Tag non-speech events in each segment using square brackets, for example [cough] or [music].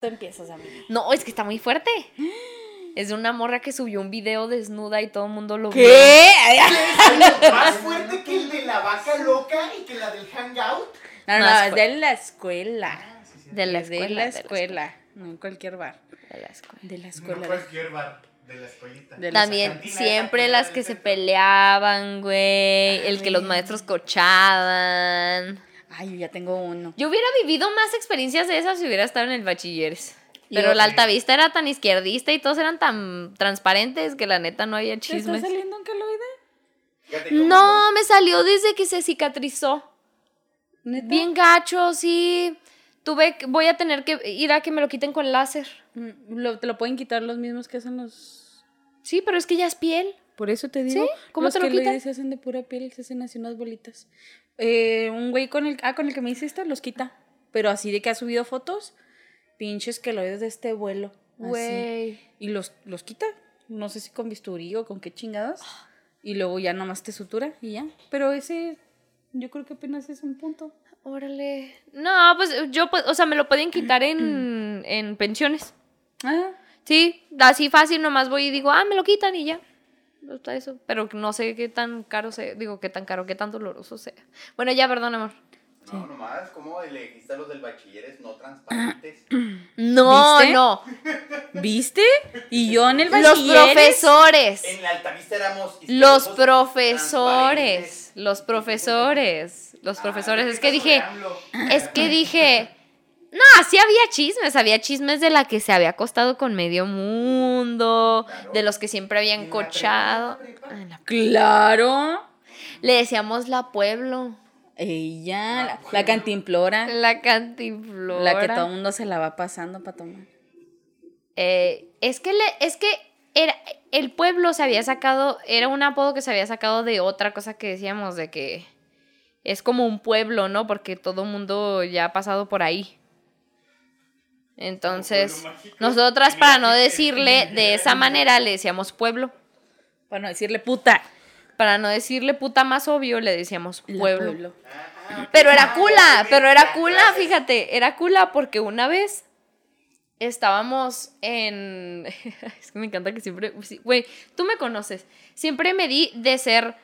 Tú empiezas, amiga. No, es que está muy fuerte. Es de una morra que subió un video desnuda y todo el mundo lo vio. ¿Qué? Más fuerte que el de la vaca loca y que la del hangout. No, no, Más es de la escuela. De la Es de escuela. la de la escuela. No en cualquier bar. de la escuela. De la No escuela. cualquier bar de la escuelita. De También siempre las que se peleaban, güey. El que los maestros cochaban. Ay, yo ya tengo uno. Yo hubiera vivido más experiencias de esas si hubiera estado en el bachilleres. Pero la altavista era tan izquierdista y todos eran tan transparentes que la neta no había ¿Te está chismes. saliendo un caloide? No, me salió desde que se cicatrizó. ¿Neta? Bien gacho, sí. Tuve que, voy a tener que ir a que me lo quiten con láser. Mm, lo- te lo pueden quitar los mismos que hacen los. Sí, pero es que ya es piel. Por eso te digo. ¿Sí? ¿Cómo los te lo quitan? se hacen de pura piel, se hacen así unas bolitas. Eh, un güey con el. Ah, con el que me hiciste, los quita. Pero así de que ha subido fotos, pinches queloides de este vuelo. así. Güey. Y los, los quita. No sé si con bisturí o con qué chingados. Y luego ya nomás te sutura y ya. Pero ese, yo creo que apenas es un punto. Órale. No, pues yo, pues, o sea, me lo pueden quitar en, en pensiones. Ah, Sí, así fácil, nomás voy y digo, ah, me lo quitan y ya. Está eso. Pero no sé qué tan caro sea. Digo, qué tan caro, qué tan doloroso sea. Bueno, ya, perdón, amor. No, nomás, ¿cómo le dijiste a los del bachilleres no transparentes? [clears throat] No, ¿Viste? no. [laughs] ¿Viste? Y yo en el Los bachilleres. profesores. En la altavista éramos Los profesores. Los profesores. Los profesores. ¿qué Es que dije. Es que dije. No, sí había chismes, había chismes de la que se había acostado con medio mundo, Claro. de los que siempre habían ¿En la prepa? cochado. ¿En la prepa? Ah, en la- Claro. Le decíamos la pueblo, Ella, la, la cantimplora. la cantiflora. La que todo el mundo se la va pasando para tomar. Eh, es que le, es que era el pueblo se había sacado, era un apodo que se había sacado de otra cosa que decíamos de que es como un pueblo, ¿no? Porque todo el mundo ya ha pasado por ahí. Entonces, nosotras para no decirle [laughs] de esa manera le decíamos pueblo. Para no decirle puta. Para no decirle puta más obvio, le decíamos pueblo. Pero era cula, pero era cula, fíjate, era cula porque una vez estábamos en... [laughs] Es que me encanta que siempre... Güey, tú me conoces. Siempre me di de ser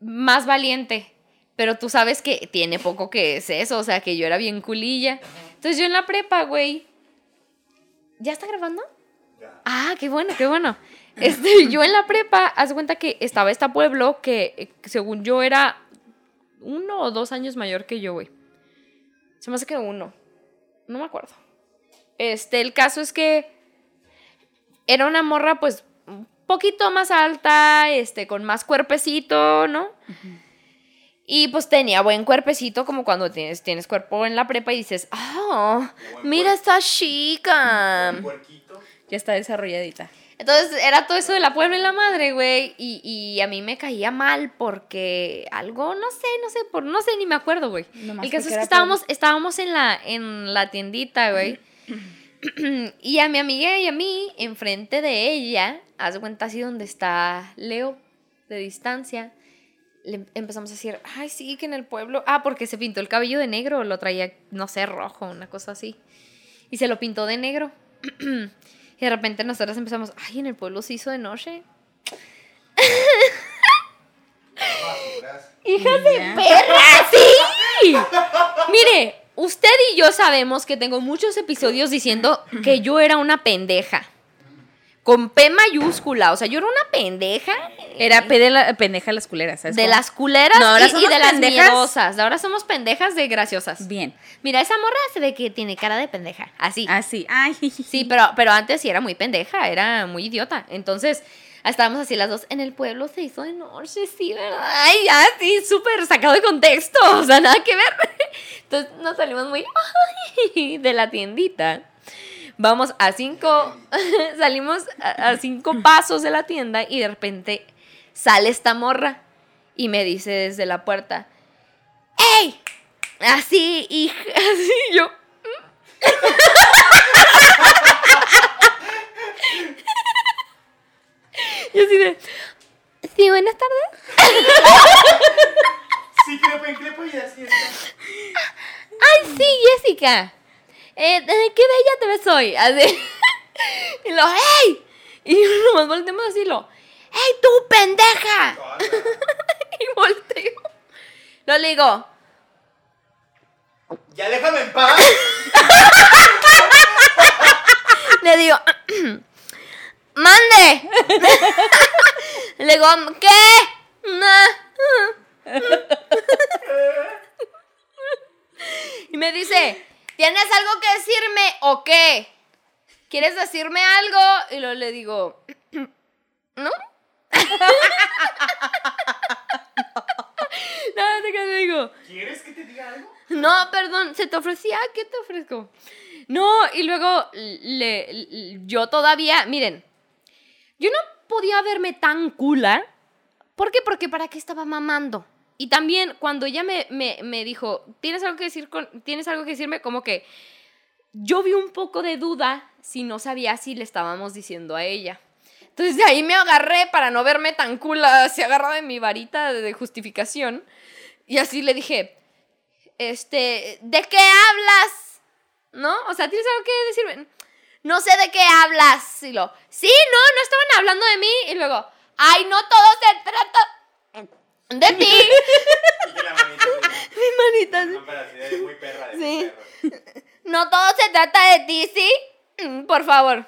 más valiente, pero tú sabes que tiene poco que es eso, o sea, que yo era bien culilla. Entonces yo en la prepa, güey... ¿Ya está grabando? Ya. Ah, qué bueno, qué bueno. Este, [laughs] yo en la prepa, haz de cuenta que estaba este pueblo que, eh, según yo, era uno o dos años mayor que yo, güey. Se me hace que uno. No me acuerdo. Este, el caso es que era una morra, pues, un poquito más alta, este, con más cuerpecito, ¿no? Y pues tenía buen cuerpecito, como cuando tienes, tienes cuerpo en la prepa y dices, ah, buen mira esta chica. Ya está desarrolladita. Entonces era todo eso de la puebla y la madre, güey. Y, y a mí me caía mal porque algo, no sé, no sé, por no sé, ni me acuerdo, güey. Nomás El caso porque es que estábamos, estábamos en la, en la tiendita, güey. [clears throat] y a mi amiga y a mí, enfrente de ella, haz de cuenta así donde está Leo, de distancia. Le em- empezamos a decir, ay, sí, que en el pueblo. Ah, porque se pintó el cabello de negro, lo traía, no sé, rojo, una cosa así. Y se lo pintó de negro. [clears throat] Y de repente nosotras empezamos, ay, en el pueblo se hizo de noche. Basuras. [laughs] ¡Hija de ¡Perra, sí! Mire, usted y yo sabemos que tengo muchos episodios diciendo que yo era una pendeja. Con P mayúscula, o sea, yo era una pendeja. Era P de la, pendeja las culeras, ¿sabes? De cómo? las culeras No, ahora y- de las miedosas. De ahora somos pendejas de graciosas. Bien. Mira, esa morra se ve que tiene cara de pendeja. Así. Así. Ay, Sí, pero, pero antes sí era muy pendeja, era muy idiota. Entonces, estábamos así las dos. En el pueblo se hizo de noche, sí, ¿verdad? Ay, ya, sí, súper sacado de contexto. [laughs] O sea, nada que ver. Entonces nos salimos muy [laughs] ay, de la tiendita. Vamos a cinco, [laughs] salimos a, a cinco pasos de la tienda y de repente sale esta morra y me dice desde la puerta, ¡Ey! Así, [laughs] y así yo. [laughs] Y así de, sí, buenas tardes. Sí, crepo en crepo y así está. Ay, sí, Jessica. Eh, qué bella te ves hoy. Así. [laughs] Y lo, ¡hey! Y [laughs] nomás volteamos así lo, ¡hey, tú, pendeja! [laughs] Y volteo. Lo le digo, Ya déjame en paz. le digo, [clears throat] ¡mande! Le digo, ¿qué? "Nah". Y me dice, ¿tienes algo que decirme o qué? ¿Quieres decirme algo? Y luego le digo, [clears throat] ¿no? [laughs] No, te le digo, ¿Quieres que te diga algo? no, perdón, ¿se te ofrecía? ¿Qué te ofrezco? No, y luego le, le- yo todavía, miren, yo no podía verme tan cula. ¿Por qué? Porque para qué estaba mamando. Y también cuando ella me, me, me dijo, ¿tienes algo que decir con, tienes algo que decirme? Como que yo vi un poco de duda si no sabía si le estábamos diciendo a ella. Entonces de ahí me agarré para no verme tan cula, así agarrada de mi varita de justificación. Y así le dije, este, ¿de qué hablas? ¿No? O sea, ¿tienes algo que decirme? No sé de qué hablas. Y lo, sí, no, no estaban hablando de mí. Y luego, ay, no todo se trata de ti. Y que la manita. Mi manita. No, pero así de muy perra de Sí. perro. No todo se trata de ti, ¿sí? Mm, Por favor.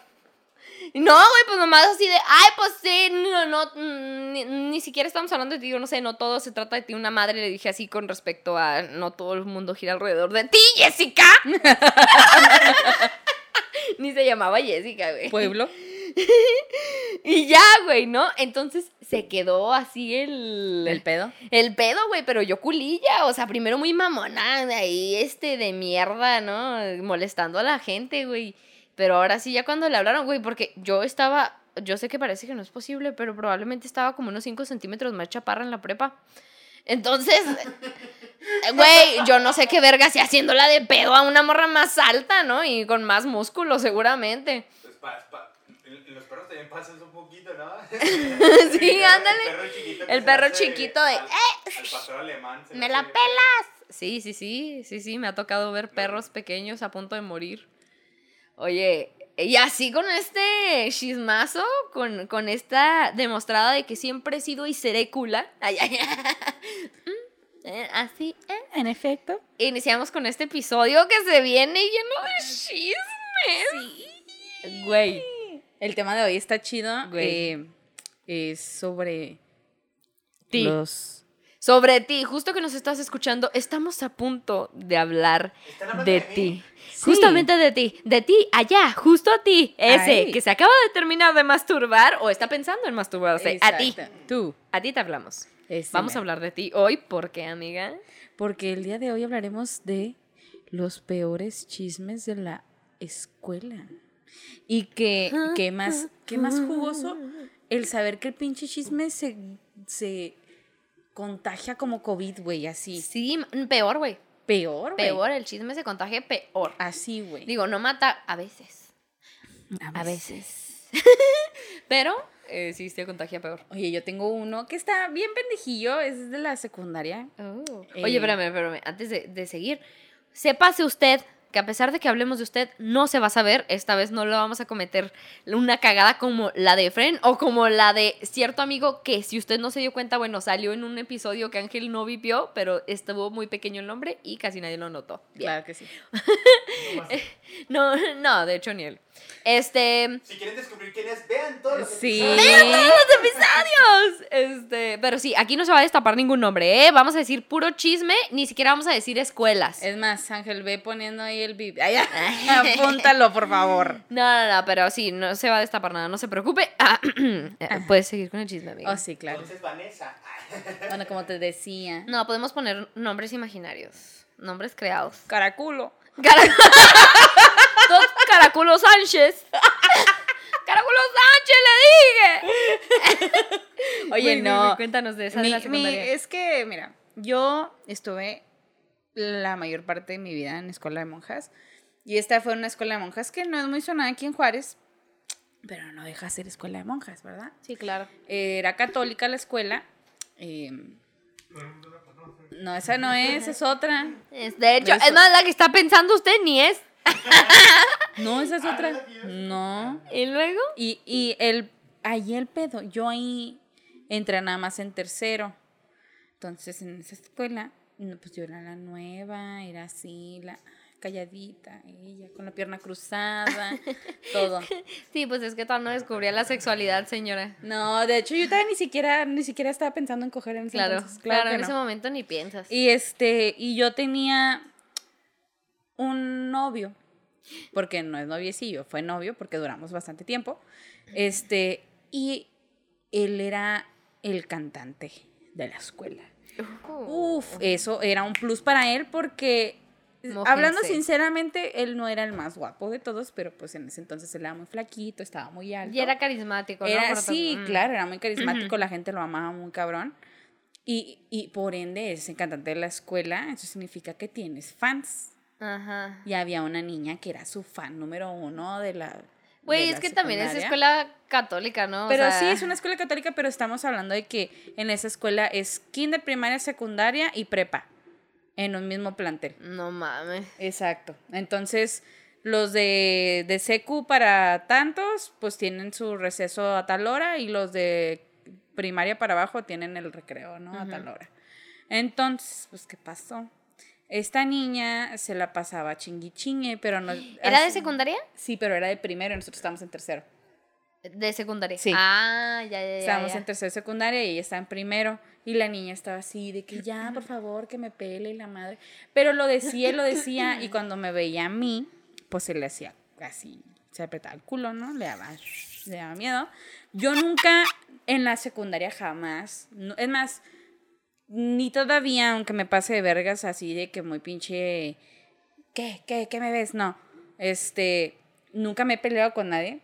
No, güey, pues nomás así de, ay, pues sí, no, no, mm, ni, ni siquiera estamos hablando de ti, yo no sé, no todo se trata de ti. Una madre le dije así con respecto a, no todo el mundo gira alrededor de ti, Jessica. [laughs] ni se llamaba Jessica, güey. Pueblo. [laughs] Y ya, güey, ¿no? Entonces se quedó así el... El pedo. El pedo, güey, pero yo culilla, o sea, primero muy mamona, de ahí, este, de mierda, ¿no? Molestando a la gente, güey. Pero ahora sí, ya cuando le hablaron, güey, porque yo estaba, yo sé que parece que no es posible, pero probablemente estaba como unos 5 centímetros más chaparra en la prepa. Entonces, [laughs] güey, yo no sé qué verga si haciéndola de pedo a una morra más alta, ¿no? Y con más músculo, seguramente. Pues pa- perros también pasas un poquito, ¿no? [laughs] [laughs] Sí, ándale. El perro chiquito. El perro chiquito de, Al, al pastor alemán. ¡Me la pelas! Sí, sí, sí, sí, sí, me ha tocado ver perros pequeños a punto de morir. Oye, y así con este chismazo, con, con esta demostrada de que siempre he sido y seré cula. [laughs] Ay, ay, Mm, eh, Así, eh. En efecto. Iniciamos con este episodio que se viene lleno de chismes. Güey. El tema de hoy está chido. Güey. eh, es sobre Ti. los Sobre ti, justo que nos estás escuchando, estamos a punto de hablar ¿Están hablando de ti. Sí. Justamente de ti, de ti, allá, justo a ti, ese que se acaba de terminar de masturbar o está pensando en masturbarse. A ti. Tú. a ti te hablamos. Ese Vamos a hablar de ti hoy, ¿por qué, amiga? Porque el día de hoy hablaremos de los peores chismes de la escuela. Y que, que más, que más jugoso el saber que el pinche chisme se, se contagia como COVID, güey, así. Sí, peor, güey. Peor, güey. Peor, el chisme se contagia peor. Así, güey. Digo, no mata a veces. A veces. [laughs] Pero eh, sí se contagia peor. Oye, yo tengo uno que está bien pendejillo, es de la secundaria. Oye, Eh. espérame, espérame. Antes de, de seguir, sépase usted que a pesar de que hablemos de usted, no se va a saber. Esta vez no lo vamos a cometer una cagada como la de Fren o como la de cierto amigo que, si usted no se dio cuenta, bueno, salió en un episodio que Ángel no vivió, pero estuvo muy pequeño el nombre y casi nadie lo notó. Bien. Claro que sí. [laughs] No, no, de hecho ni él. Este. Si quieren descubrir quién es, vean todos los Sí. episodios. ¡Vean todos los episodios! Este, pero sí, aquí no se va a destapar ningún nombre, ¿eh? Vamos a decir puro chisme, ni siquiera vamos a decir escuelas. Es más, Ángel, ve poniendo ahí el bip. [laughs] Apúntalo, por favor. No, no, no, pero sí, no se va a destapar nada, no se preocupe. Ah, [clears throat] eh, Puedes seguir con el chisme, amigo. Oh, sí, claro. Entonces, Vanessa. Bueno, como te decía. No, podemos poner nombres imaginarios, nombres creados. Caraculo. Cara- [laughs] Dos Caraculo Sánchez. [laughs] Caraculo Sánchez, le dije. [laughs] Oye, no. cuéntanos de esa de la mi- es que, mira, yo estuve la mayor parte de mi vida en escuela de monjas. Y esta fue una escuela de monjas que no es muy sonada aquí en Juárez, pero no deja de ser escuela de monjas, ¿verdad? Sí, claro. Era católica la escuela. eh, no, esa no es, es otra. Es, de hecho, Eso. es más, la que está pensando usted ni es. [laughs] No, esa es Ah, otra. ¿esa que yo- No. ¿Y luego? Y, y el, ahí el pedo, yo ahí entré nada más en tercero. Entonces en esa escuela, no, pues yo era la nueva, era así, la calladita, ella con la pierna cruzada, [laughs] todo. Sí, pues es que todavía no descubría la sexualidad, señora. No, de hecho yo todavía ni siquiera, ni siquiera estaba pensando en coger en ese Claro, entonces, claro, que en no. ese momento ni piensas. Y este, y yo tenía un novio, porque no es noviecillo, fue novio porque duramos bastante tiempo. Este, y él era el cantante de la escuela. Uh, Uf, eso era un plus para él porque hablando sinceramente, él no era el más guapo de todos, pero pues en ese entonces él era muy flaquito, estaba muy alto. y era carismático, ¿no? Era, sí, mm. claro, era muy carismático, la gente lo amaba muy cabrón. Y, y por ende es el cantante de la escuela, eso significa que tienes fans. Ajá. Y había una niña que era su fan número uno de la. Güey, es que también es escuela católica, ¿no? O Pero sea, sí, es una escuela católica, pero estamos hablando de que en esa escuela es kinder, primaria, secundaria y prepa. En un mismo plantel. No mames. Exacto. Entonces, los de, de secu para tantos, pues tienen su receso a tal hora y los de primaria para abajo tienen el recreo, ¿no? A tal hora. Entonces, pues, ¿qué pasó? Esta niña se la pasaba chingui chingue, pero no... [gasps] ¿Era de secundaria? Sí, pero era de primero y nosotros estábamos en tercero. De secundaria. Sí. Ah, ya, ya, ya. Estábamos ya. en tercero de secundaria y ella estaba en primero. Y la niña estaba así, de que ya, por favor, que me pele y la madre. Pero lo decía, lo decía. Y [laughs] cuando me veía a mí, pues se le hacía así, se apretaba el culo, ¿no? Le daba, le daba miedo. Yo nunca en la secundaria jamás. no- es más, ni todavía, aunque me pase de vergas así de que muy pinche. ¿Qué? ¿Qué? ¿Qué me ves? No. Este. Nunca me he peleado con nadie.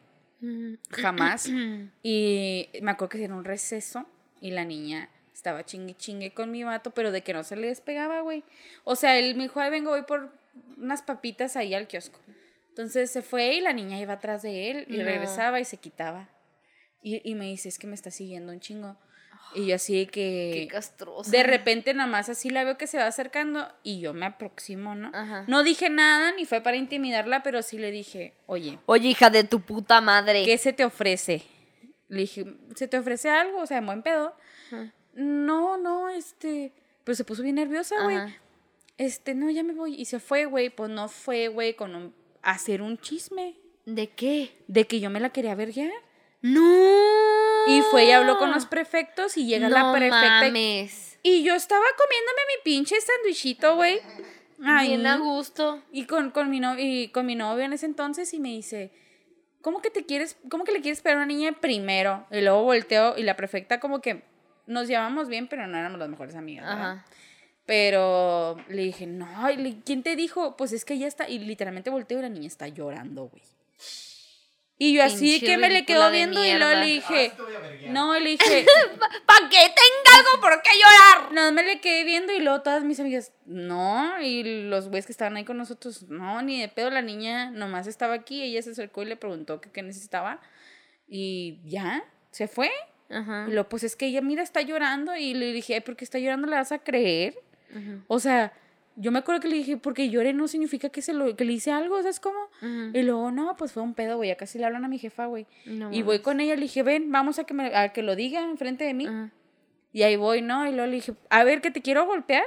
Jamás. [clears throat] Y me acuerdo que era un receso y la niña estaba chingue chingue con mi vato, pero de que no se le despegaba, güey. O sea, él me dijo, ay, vengo, voy por unas papitas ahí al kiosco. Entonces se fue y la niña iba atrás de él y No. regresaba y se quitaba. Y, y me dice, es que me está siguiendo un chingo. Y yo así de Qué que... castrosa. De repente nada más así la veo que se va acercando y yo me aproximo, ¿no? Ajá. No dije nada ni fue para intimidarla, pero sí le dije, oye, Oye, hija de tu puta madre. ¿qué se te ofrece? Le dije, ¿se te ofrece algo? O sea, en buen pedo. No, no, este. Pues se puso bien nerviosa, güey. Ajá. Este, no, ya me voy. Y se fue, güey. Pues no fue, güey, con un. hacer un chisme. ¿De qué? De que yo me la quería verguear. No. Y fue y habló con los prefectos y llega la No prefecta. y- mames. Y yo estaba comiéndome mi pinche sandwichito, güey. Bien a gusto. Y con, con, mi no- y con mi novio en ese entonces y me dice, ¿cómo que te quieres, cómo que le quieres pegar a una niña primero? Y luego volteo y la prefecta como que nos llevamos bien, pero no éramos las mejores amigas. Ajá. Pero le dije, no, ¿quién te dijo? Pues es que ella está, y literalmente volteo y la niña está llorando, güey. Y yo así Pinche que me le quedo viendo y luego le dije, Ah, no, le [laughs] dije, ¿Para qué tenga algo por qué llorar? [laughs] Nada, me le quedé viendo y luego todas mis amigas, no, y los güeyes que estaban ahí con nosotros, no, ni de pedo, la niña nomás estaba aquí, ella se acercó y le preguntó que qué necesitaba y ya, se fue. Ajá. Y luego, pues es que ella, mira, está llorando y le dije, "Ay, ¿por qué está llorando? ¿Le vas a creer? O sea, yo me acuerdo que le dije, porque llore no significa que, se lo, que le hice algo, ¿sabes cómo? Y luego, no, pues fue un pedo, güey, ya casi le hablan a mi jefa, güey. No y voy con ella, le dije, ven, vamos a que, me, a que lo diga enfrente de mí. Ajá. Y ahí voy, ¿no? Y luego le dije, a ver, que te quiero golpear.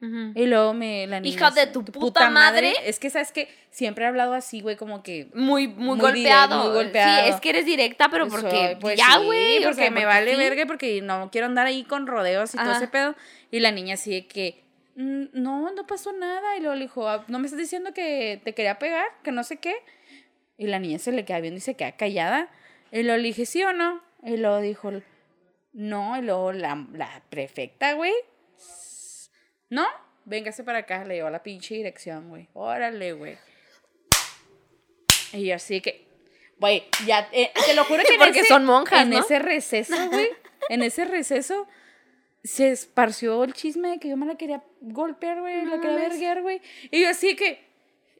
Ujú. Y luego me la niña Hija de así, tu puta madre. Es que sabes que siempre he hablado así, güey, como que Muy, muy, Muy golpeado. direct- muy golpeado. Sí, es que eres directa, pero pues, porque soy- pues, ya, sí, güey. o porque sea, me porque vale sí. verga porque no quiero andar ahí con rodeos y todo Ajá. ese pedo. Y la niña así de que "Mm, no, no pasó nada y luego le dijo, "Ah, "No me estás diciendo que te quería pegar, que no sé qué." Y la niña se le queda viendo y se queda callada. Y luego le dije, "¿Sí o no?" Y luego dijo, "No." Y luego la, la prefecta, güey, "No, véngase para acá." Le dio la pinche dirección, güey. Órale, güey. Y yo así que, güey, ya, eh, te lo juro que en [laughs] Porque ese- son monjas, En ¿no? ese receso, güey, en ese receso se esparció el chisme de que yo me la quería golpear, güey, la quería verguear, güey. Y yo así que,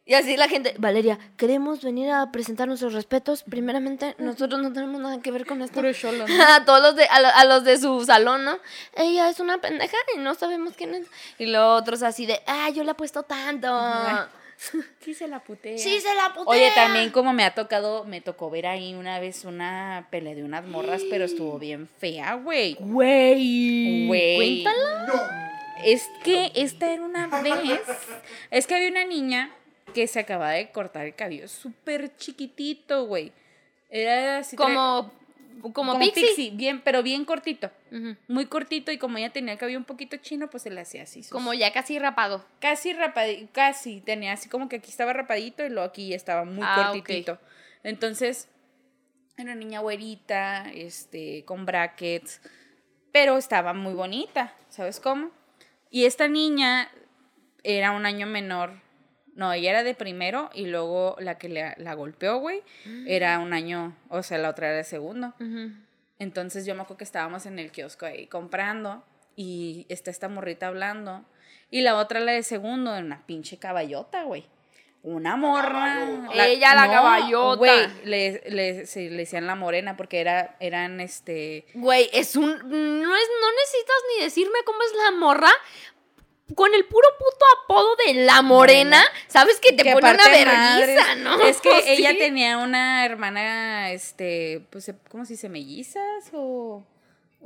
Y así la gente, Valeria, queremos venir a presentar nuestros respetos. Primeramente, nosotros no tenemos nada que ver con esto. puro cholo, [laughs] ¿no? a todos los de, a, lo- a los de su salón, ¿no? Ella es una pendeja y no sabemos quién es. Y los otros así de, ah, yo le apuesto tanto. Sí se la putea. Sí, se la putea. Oye, también como me ha tocado, me tocó ver ahí una vez una pelea de unas morras, pero estuvo bien fea, güey. Güey. Güey. Cuéntala. No. Es que esta era una vez. Es que había una niña que se acababa de cortar el cabello súper chiquitito, güey. Era así. Como, como, como Pixie. bien, pero bien cortito. Muy cortito y como ella tenía el cabello un poquito chino, pues se le hacía así. sus- Como ya casi rapado. Casi rapadito, casi. Tenía así como que aquí estaba rapadito y luego aquí estaba muy Ah, cortitito. Entonces, era una niña güerita, este, con brackets, pero estaba muy bonita, ¿sabes cómo? Y esta niña era un año menor. No, ella era de primero y luego la que le- la golpeó, güey, era un año, o sea, la otra era de segundo. Entonces yo me acuerdo que estábamos en el kiosco ahí comprando y está esta morrita hablando y la otra, la de segundo, era una pinche caballota, güey. Una morra. Ella, la caballota. Güey, le, le, se- le decían la morena porque era, eran este... Güey, es un. No, es, no necesitas ni decirme cómo es la morra. Con el puro puto apodo de la morena, sabes que te que pone una vergüenza, ¿no? Es que [laughs] Sí. ella tenía una hermana, este, pues, ¿cómo se dice? ¿Mellizas o...?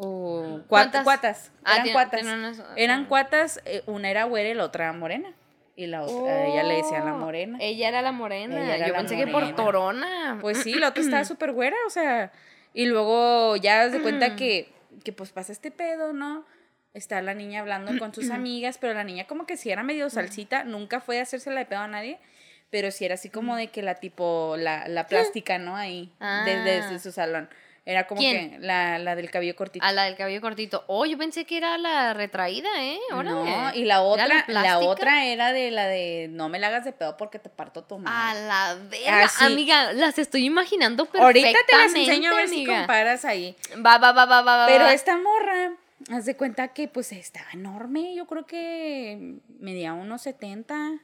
o ¿Cuántas? cuatas. Ah, Eran cuatas. unas- Eran cuatas, eh, una era güera y la otra morena. Y la otra, a ella le decían la Oh, morena. Ella era la morena. Ella era Yo la pensé que por morena. torona. Pues sí, la otra estaba [clears throat] súper güera, o sea. Y luego ya das de cuenta [clears throat] que, que pues pasa este pedo, ¿no? Está la niña hablando con sus [clears throat] amigas, pero la niña como que si era medio salsita, nunca fue a hacérsela de pedo a nadie, pero sí era así como de que la tipo, la, la plástica, ¿no? Ahí, Ah. desde, desde su salón. Era como ¿Quién? que la, la del cabello cortito. A la del cabello cortito. Oh, yo pensé que era la retraída, ¿eh? Órale. No, y la ¿Era otra, la, otra era de la de no me la hagas de pedo porque te parto tu A madre. la verga. Así. Amiga, las estoy imaginando perfectamente. Ahorita te las enseño a ver si comparas ahí. Va, va, va, va, va, va. Pero esta morra, haz de cuenta que pues estaba enorme, yo creo que medía unos 70.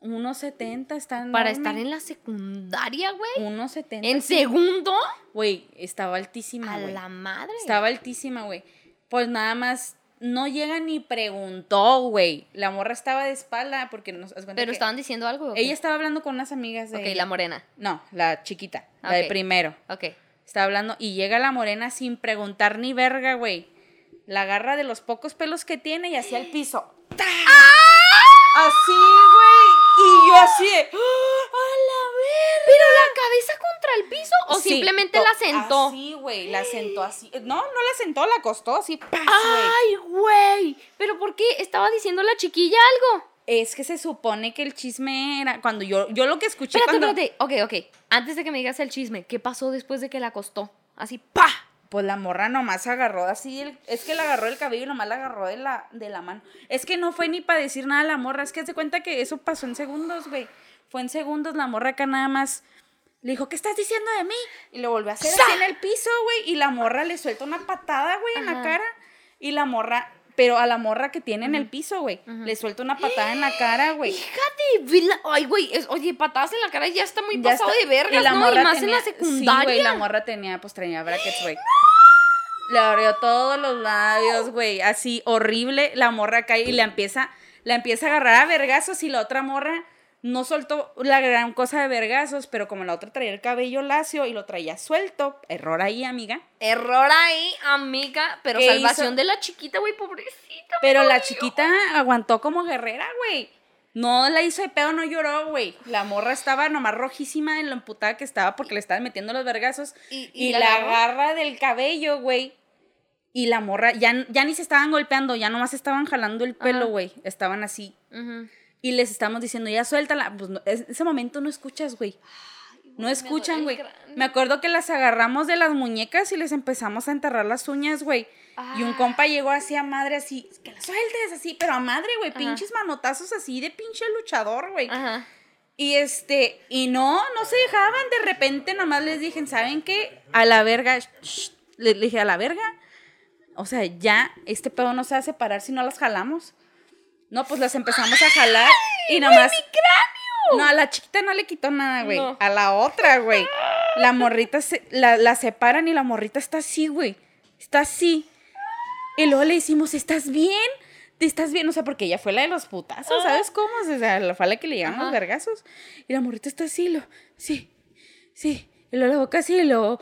Unos 70 está enorme. Para estar en la secundaria, güey. Unos 70. ¿En segundo? Güey, estaba altísima, A güey. la madre. Estaba altísima, güey. Pues nada más no llega ni preguntó, güey. La morra estaba de espalda porque nos Pero que estaban diciendo algo. ella estaba hablando con unas amigas de Ok, ella. la morena. No, la chiquita, la de primero. Ok. Está hablando y llega la morena sin preguntar ni verga, güey. La agarra de los pocos pelos que tiene y hacia el piso. ¡Ta! Así, güey. Y yo así de, ¡Ah, ¡A la verga! ¿Pero la cabeza contra el piso o Sí, simplemente la sentó? Así, güey. La sentó así. No, no la sentó, la acostó así. ¡Ay, güey! ¿Pero por qué? ¿Estaba diciendo la chiquilla algo? Es que se supone que el chisme era. Cuando yo, yo lo que escuché Espérate, cuando. espérate. Ok, ok. Antes de que me digas el chisme, ¿qué pasó después de que la acostó? Así, ¡pa! Pues la morra nomás agarró así, el- es que la agarró del cabello y nomás la agarró de la, de la mano. Es que no fue ni para decir nada a la morra, es que se cuenta que eso pasó en segundos, güey. Fue en segundos, la morra acá nada más le dijo, ¿qué estás diciendo de mí? Y lo volvió a hacer así en el piso, güey, y la morra le suelta una patada, güey, en la cara. Y la morra, pero a la morra que tiene en el piso, güey, le suelta una patada en la cara, güey. Fíjate, la- Ay, güey, oye, patadas en la cara ya está muy Ya pasado está. de vergas, ¿no? Y morra más en tenía- la Sí, secundaria. güey, la morra tenía, pues traía brackets, güey. Le abrió todos los labios, güey, así horrible. La morra cae y la empieza, la empieza a agarrar a vergazos y la otra morra no soltó la gran cosa de vergazos, pero como la otra traía el cabello lacio y lo traía suelto, error ahí, amiga. Error ahí, amiga. Pero ¿Qué salvación hizo? de la chiquita, güey, pobrecita. Pero la chiquita aguantó como guerrera, güey. No la hizo de pedo, no lloró, güey. La morra estaba nomás rojísima en lo emputada que estaba porque le estaban metiendo los vergazos. Y- Y, y la la agarra del cabello, güey. Y la morra, ya, ya ni se estaban golpeando, ya nomás estaban jalando el pelo, güey. Estaban así. Y les estamos diciendo, ya suéltala. Pues no, es- ese momento no escuchas, güey. No escuchan, güey. Me acuerdo que las agarramos de las muñecas y les empezamos a enterrar las uñas, güey. Y un compa llegó así a madre, así, que la sueltes, así, pero a madre, güey, pinches manotazos así de pinche luchador, güey. Ajá. Y este, y no, no se dejaban. De repente nomás les dije, ¿saben qué? A la verga, shh, les dije, a la verga. O sea, ya, este pedo no se va a separar si no las jalamos. No, pues las empezamos a jalar y nomás. ¡Mi cráneo! No, a la chiquita no le quitó nada, güey. No. A la otra, güey. La morrita se, la, la separan y la morrita está así, güey. Está así. Y luego le decimos, ¿estás bien? ¿te estás bien? O sea, porque ella fue la de los putazos, ¿sabes cómo? O sea, la fue la que le llegaron los vergazos. Y la morrita está así, lo, sí, sí. Y luego la boca así, y luego,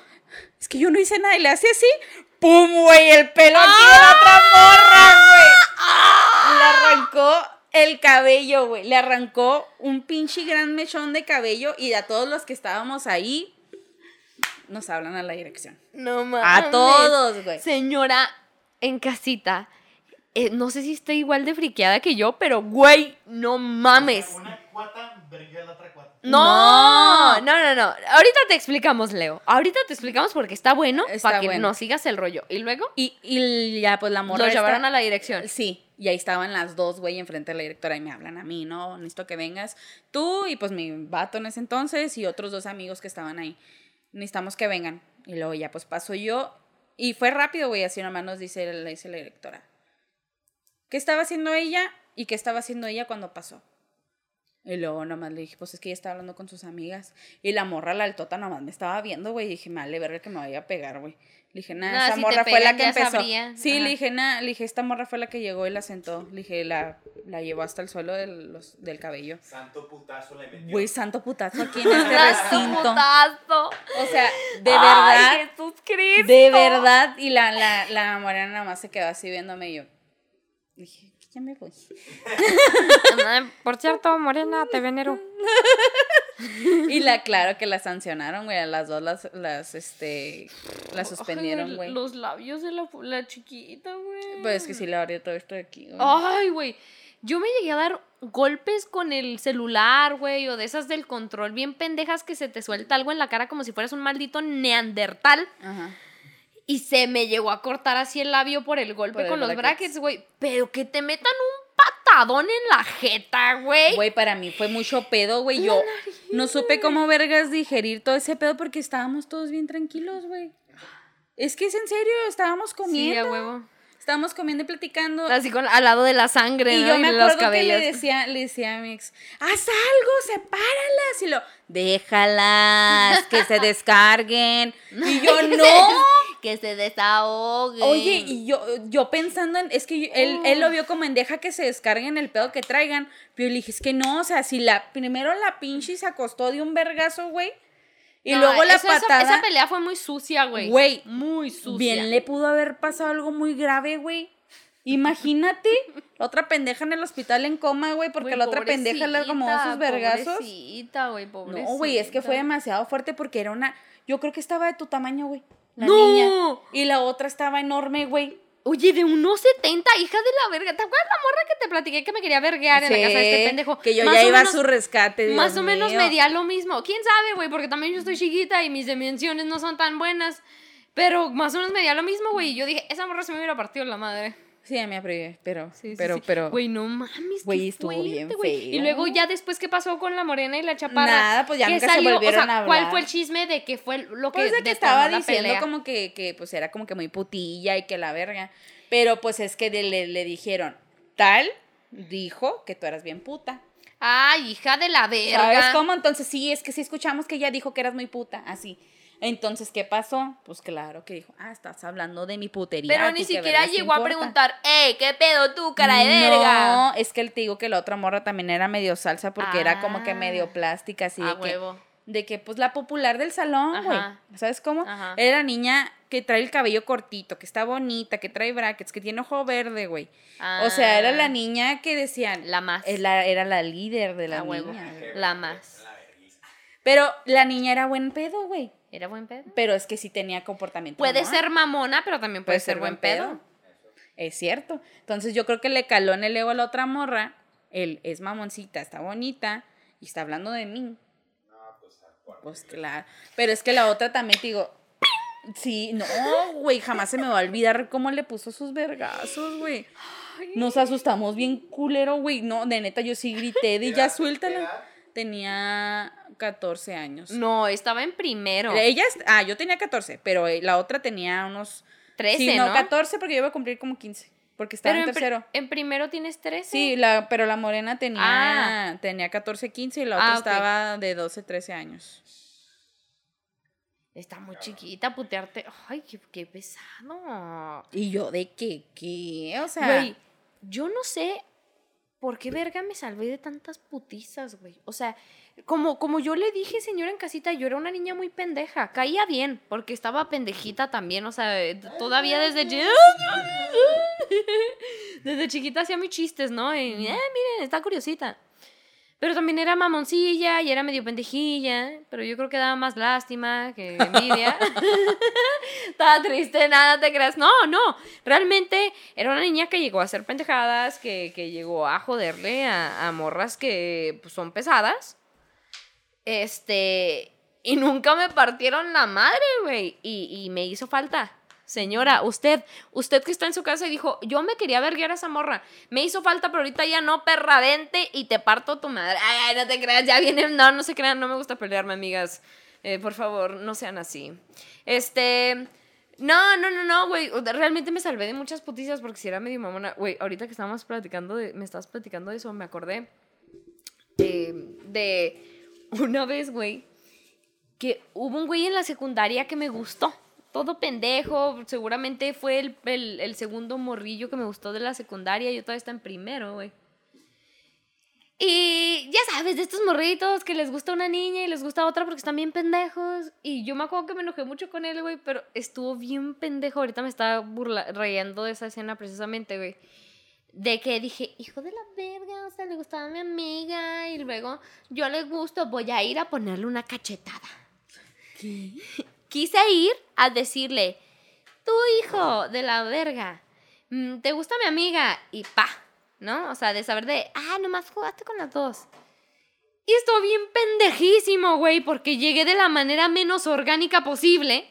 es que yo no hice nada. Y le hace así, ¡pum, güey! El pelo aquí de la otra morra, güey. Le arrancó el cabello, güey. Le arrancó un pinche gran mechón de cabello. Y a todos los que estábamos ahí, nos hablan a la dirección. No mames. A todos, güey. Señora en casita, eh, no sé si está igual de friqueada que yo, pero güey, no mames. Una cuata, la otra. No, no, no, no. Ahorita te explicamos, Leo. Ahorita te explicamos porque está bueno Está para que bueno. no sigas el rollo. Y luego Y, y ya, pues la morra. los llevaron a la dirección. Sí, y ahí estaban las dos, güey, enfrente de la directora y me hablan a mí, ¿no? Necesito que vengas tú y pues mi vato en ese entonces y otros dos amigos que estaban ahí. Necesitamos que vengan. Y luego ya pues paso yo y fue rápido, güey, así nomás nos dice, le dice la directora. ¿Qué estaba haciendo ella y qué estaba haciendo ella cuando pasó? Y luego nomás le dije, pues es que ella estaba hablando con sus amigas. Y la morra, la altota, nomás me estaba viendo, güey. Y dije, vale verga que me vaya a pegar, güey. Le dije, nada, Nah, esa si morra fue la que empezó. sabría. Sí, Ajá. le dije, nada, le dije, esta morra fue la que llegó y la sentó. Le dije, la, la llevó hasta el suelo del, los- del cabello. Santo putazo le metió. Güey, santo putazo aquí en [laughs] este Santo recinto. putazo. O sea, de Ay, verdad, Jesús Cristo. de verdad. Y la, la, la morena nada más se quedó así viéndome y yo. Dije, ya me voy. Por cierto, Morena, te venero. Y la, claro que la sancionaron, güey. A las dos las, las, este, las suspendieron, güey. Los labios de la, la chiquita, güey. Pues es que sí le abrió todo esto de aquí, güey. Ay, güey. Yo me llegué a dar golpes con el celular, güey, o de esas del control, bien pendejas que se te suelta algo en la cara como si fueras un maldito neandertal. Ajá. Y se me llegó a cortar así el labio por el golpe Por el con los brackets. güey. Pero que te metan un patadón en la jeta, güey. Güey, para mí fue mucho pedo, güey. Yo no supe cómo vergas digerir todo ese pedo porque estábamos todos bien tranquilos, güey. Es que es en serio, estábamos Sí, comiendo. a huevo. estábamos comiendo y platicando. Así con, al lado de la sangre, Y ¿no? yo me los acuerdo que le decía, le decía a mi ex, haz algo, sepáralas. Y lo, déjalas, que se [laughs] descarguen. Y yo, [laughs] no. Que se desahogue. Oye, y yo, yo pensando en, es que yo- él, él lo vio como en deja que se descarguen el pedo que traigan. Pero yo le dije, es que no, o sea, si la, primero la pinche se acostó de un vergazo, güey. Y No, luego la eso- patada. Esa, pelea fue muy sucia, güey. Güey, Muy sucia. Bien le pudo haber pasado algo muy grave, güey. Imagínate, [laughs] la otra pendeja en el hospital en coma, güey, porque la otra pendeja le acomodó sus vergazos. Pobrecita, güey, pobrecita. No, güey, es que fue demasiado fuerte porque era una. Yo creo que estaba de tu tamaño, güey. La ¡No! niña. Y la otra estaba enorme, güey. Oye, de unos 70, hija de la verga. ¿Te acuerdas la morra que te platiqué que me quería verguear en la casa de este pendejo? Que yo Más ya iba menos- a su rescate. Dios Más o menos medía lo mismo. ¿Quién sabe, güey? Porque también yo estoy chiquita y mis dimensiones no son tan buenas. Pero más o menos medía lo mismo, güey. Y yo dije, esa morra se me hubiera partido la madre. Sí, me aprivé, pero. Sí, sí, pero, sí. pero. Güey, no mames. Güey, estuvo fuerte, bien güey. Y luego ya después, ¿qué pasó con la morena y la chaparra? Nada, pues ya ¿Qué nunca se salió? volvieron o sea, a ¿Cuál hablar. fue el chisme de que fue lo que Pues de que estaba diciendo pelea? como que, que pues era como que muy putilla y que la verga. Pero pues es que le, le dijeron, tal dijo que tú eras bien puta. Ay, hija de la verga. ¿Sabes cómo? Entonces sí, es que sí escuchamos que ella dijo que eras muy puta, así. Entonces, ¿qué pasó? Pues claro que dijo, ah, estás hablando de mi putería. Pero ¿a ni siquiera llegó a importa?" preguntar, ¡Ey, qué pedo tú, cara de verga! No, es que te digo que la otra morra también era medio salsa porque era como que Ah. medio plástica, así A de que, huevo. de que pues la popular del salón, güey. ¿Sabes cómo? Ajá. Era la niña que trae el cabello cortito, que está bonita, que trae brackets, que tiene ojo verde, güey. O sea, era la Ah, niña que decían, La más. la- era la líder de la A huevo. niña. La más. Pero la niña era buen pedo, güey. ¿Era buen pedo? Pero es que sí tenía comportamiento. Puede ser mamona, pero también puede, ser buen pedo. Es cierto. Entonces yo creo que le caló en el ego a la otra morra. Él es mamoncita, está bonita y está hablando de mí. Pues claro. Pero es que la otra también te digo. Sí, no, güey, jamás se me va a olvidar cómo le puso sus vergazos, güey. Nos asustamos bien culero, güey. No, de neta, yo sí grité de ya suéltala. Tenía 14 años. No, estaba en primero. Ella, es- ah, yo tenía 14, pero eh, la otra tenía unos 13, Sí, no, ¿no? 14 porque yo iba a cumplir como 15. Porque estaba Pero en en, pri- tercero. en primero tienes 13. Sí, la, pero la morena tenía, Ah. tenía 14, 15 y la otra Ah, ok. estaba de 12, 13 años. Está muy chiquita, putearte. Ay, qué, qué pesado. Y yo de qué, qué, o sea, Güey, yo no sé por qué verga me salvé de tantas putizas, güey. O sea, como, como yo le dije, señora en casita, yo era una niña muy pendeja. Caía bien, porque estaba pendejita también. O sea, eh, todavía desde... [laughs] Desde chiquita hacía mis chistes, ¿no? Y, eh, miren, está curiosita. Pero también era mamoncilla y era medio pendejilla, pero yo creo que daba más lástima que [laughs] envidia. [laughs] Estaba triste, nada te creas. No, no, realmente era una niña que llegó a hacer pendejadas, que, que llegó a joderle a, a morras que pues, son pesadas. Este, y nunca me partieron la madre, güey, y, me hizo falta. Señora, usted, usted que está en su casa y dijo, yo me quería verguiar a esa morra. Me hizo falta, pero ahorita ya no, perra, vente y te parto tu madre. Ay, no te creas, ya vienen. No, no se crean, no me gusta pelearme, amigas. Eh, por favor, no sean así. Este. No, no, no, no, güey. Realmente me salvé de muchas puticias porque si era medio mamona. Güey, ahorita que estábamos platicando de. Me estabas platicando de eso, me acordé. eh, de [laughs] una vez, güey. Que hubo un güey en la secundaria que me gustó todo pendejo. Seguramente fue el, el, segundo morrillo que me gustó de la secundaria. Yo todavía estaba en primero, güey. Y ya sabes, de estos morritos que les gusta una niña y les gusta otra porque están bien pendejos. Y yo me acuerdo que me enojé mucho con él, güey, pero estuvo bien pendejo. Ahorita me estaba burla riendo de esa escena precisamente, güey. De que dije, hijo de la verga, o sea, le gustaba a mi amiga y luego yo le gusto, voy a ir a ponerle una cachetada. ¿Qué? quise ir a decirle, tu hijo de la verga, mm, ¿te gusta mi amiga? Y pa, ¿no? O sea, de saber de, ah, nomás jugaste con las dos. Y estuvo bien pendejísimo, güey, porque llegué de la manera menos orgánica posible.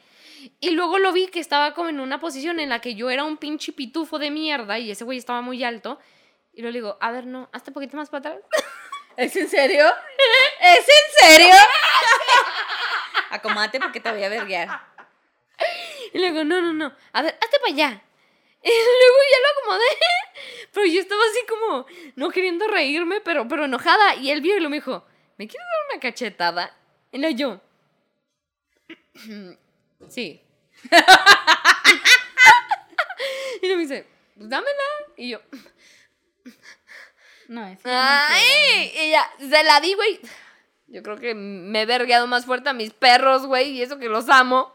Y luego lo vi que estaba como en una posición en la que yo era un pinche pitufo de mierda y ese güey estaba muy alto. Y luego le digo, a ver, no, hazte un poquito más para atrás. [laughs] ¿Es en serio? [laughs] ¿Es en serio? [laughs] Acomódate porque te voy a verguear. Y luego, no, no, no. A ver, hazte para allá. Y luego ya lo acomodé. Pero yo estaba así como, no queriendo reírme, pero, pero enojada. Y él vio y lo me dijo, ¿me quieres dar una cachetada? Y luego yo, sí. [laughs] y luego me dice, pues dámela. Y yo, No, es. ¡ay! Y ya, se la di, güey. Yo creo que me he vergueado más fuerte a mis perros, güey, y eso que los amo.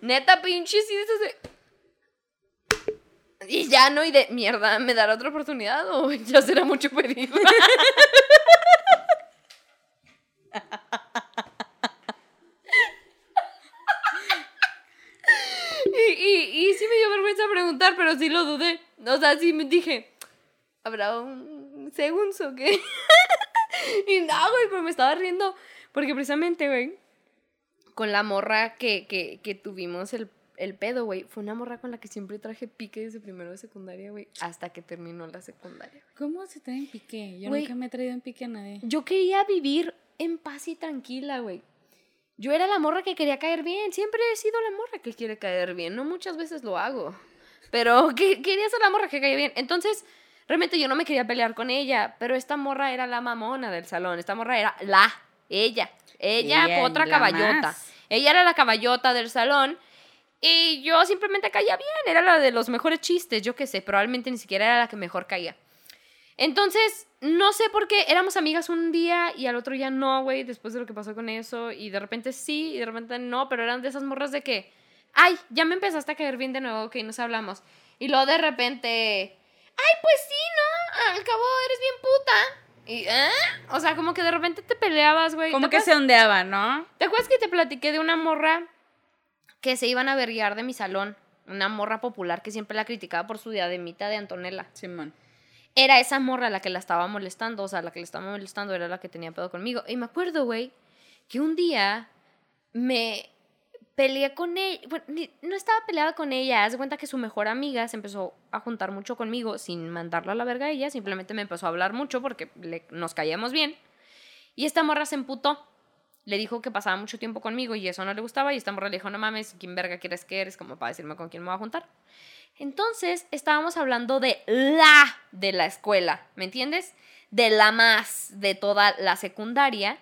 Neta, pinche, sí, eso se... Y ya no, y de mierda, ¿me dará otra oportunidad o [laughs] ya será mucho pedir? [laughs] y, y, y sí me dio vergüenza preguntar, pero sí lo dudé. O sea, sí me dije, ¿habrá un segundo o qué? [laughs] y no, güey, pero me estaba riendo. Porque precisamente, güey, con la morra que, que, que tuvimos el, el pedo, güey, fue una morra con la que siempre traje pique desde primero de secundaria, güey, hasta que terminó la secundaria. ¿Cómo se trae en pique? Yo Güey. nunca me he traído en pique a nadie. Yo quería vivir en paz y tranquila, güey. Yo era la morra que quería caer bien. Siempre he sido la morra que quiere caer bien. No muchas veces lo hago. Pero que, quería ser la morra que caía bien. Entonces, realmente yo no me quería pelear con ella. Pero esta morra era la mamona del salón. Esta morra era la, ella. Ella, Ella, otra caballota. más. Ella era la caballota del salón. Y yo simplemente caía bien. Era la de los mejores chistes. Yo qué sé. Probablemente ni siquiera era la que mejor caía. Entonces, no sé por qué éramos amigas un día y al otro ya no, güey, después de lo que pasó con eso. Y de repente sí, y de repente no, pero eran de esas morras de que, ay, ya me empezaste a caer bien de nuevo, ok, nos hablamos. Y luego de repente, ay, pues sí, ¿no? Al cabo eres bien puta. Y, ¿eh? O sea, como que de repente te peleabas, güey. Como ¿Te que se ondeaba, ¿no? ¿Te acuerdas que te platiqué de una morra que se iban a verguiar de mi salón? Una morra popular que siempre la criticaba por su diademita de Antonella. Simón. Era esa morra la que la estaba molestando, o sea, la que la estaba molestando era la que tenía pedo conmigo. Y me acuerdo, güey, que un día me peleé con ella. Bueno, no estaba peleada con ella. Haz de cuenta que su mejor amiga se empezó a juntar mucho conmigo sin mandarla a la verga a ella. Simplemente me empezó a hablar mucho porque nos caíamos bien. Y esta morra se emputó. Le dijo que pasaba mucho tiempo conmigo y eso no le gustaba. Y esta morra le dijo, no mames, ¿quién verga quieres que eres? Como para decirme con quién me voy a juntar. Entonces estábamos hablando de la de la escuela, ¿me entiendes? De la más de toda la secundaria.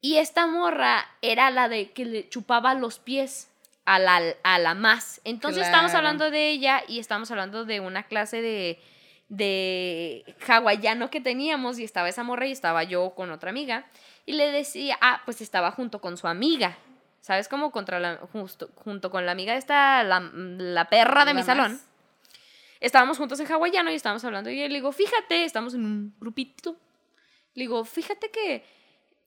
Y esta morra era la de que le chupaba los pies a la, a la más. Entonces estábamos Claro. hablando de ella y estábamos hablando de una clase de de hawaiano que teníamos y estaba esa morra y estaba yo con otra amiga y le decía, ah, pues estaba junto con su amiga, ¿sabes? Como contra la, justo, junto con la amiga esta, la, la perra de La mi salón. Estábamos juntos en hawaiano y estábamos hablando y le digo, fíjate, estamos en un grupito. Le digo, fíjate que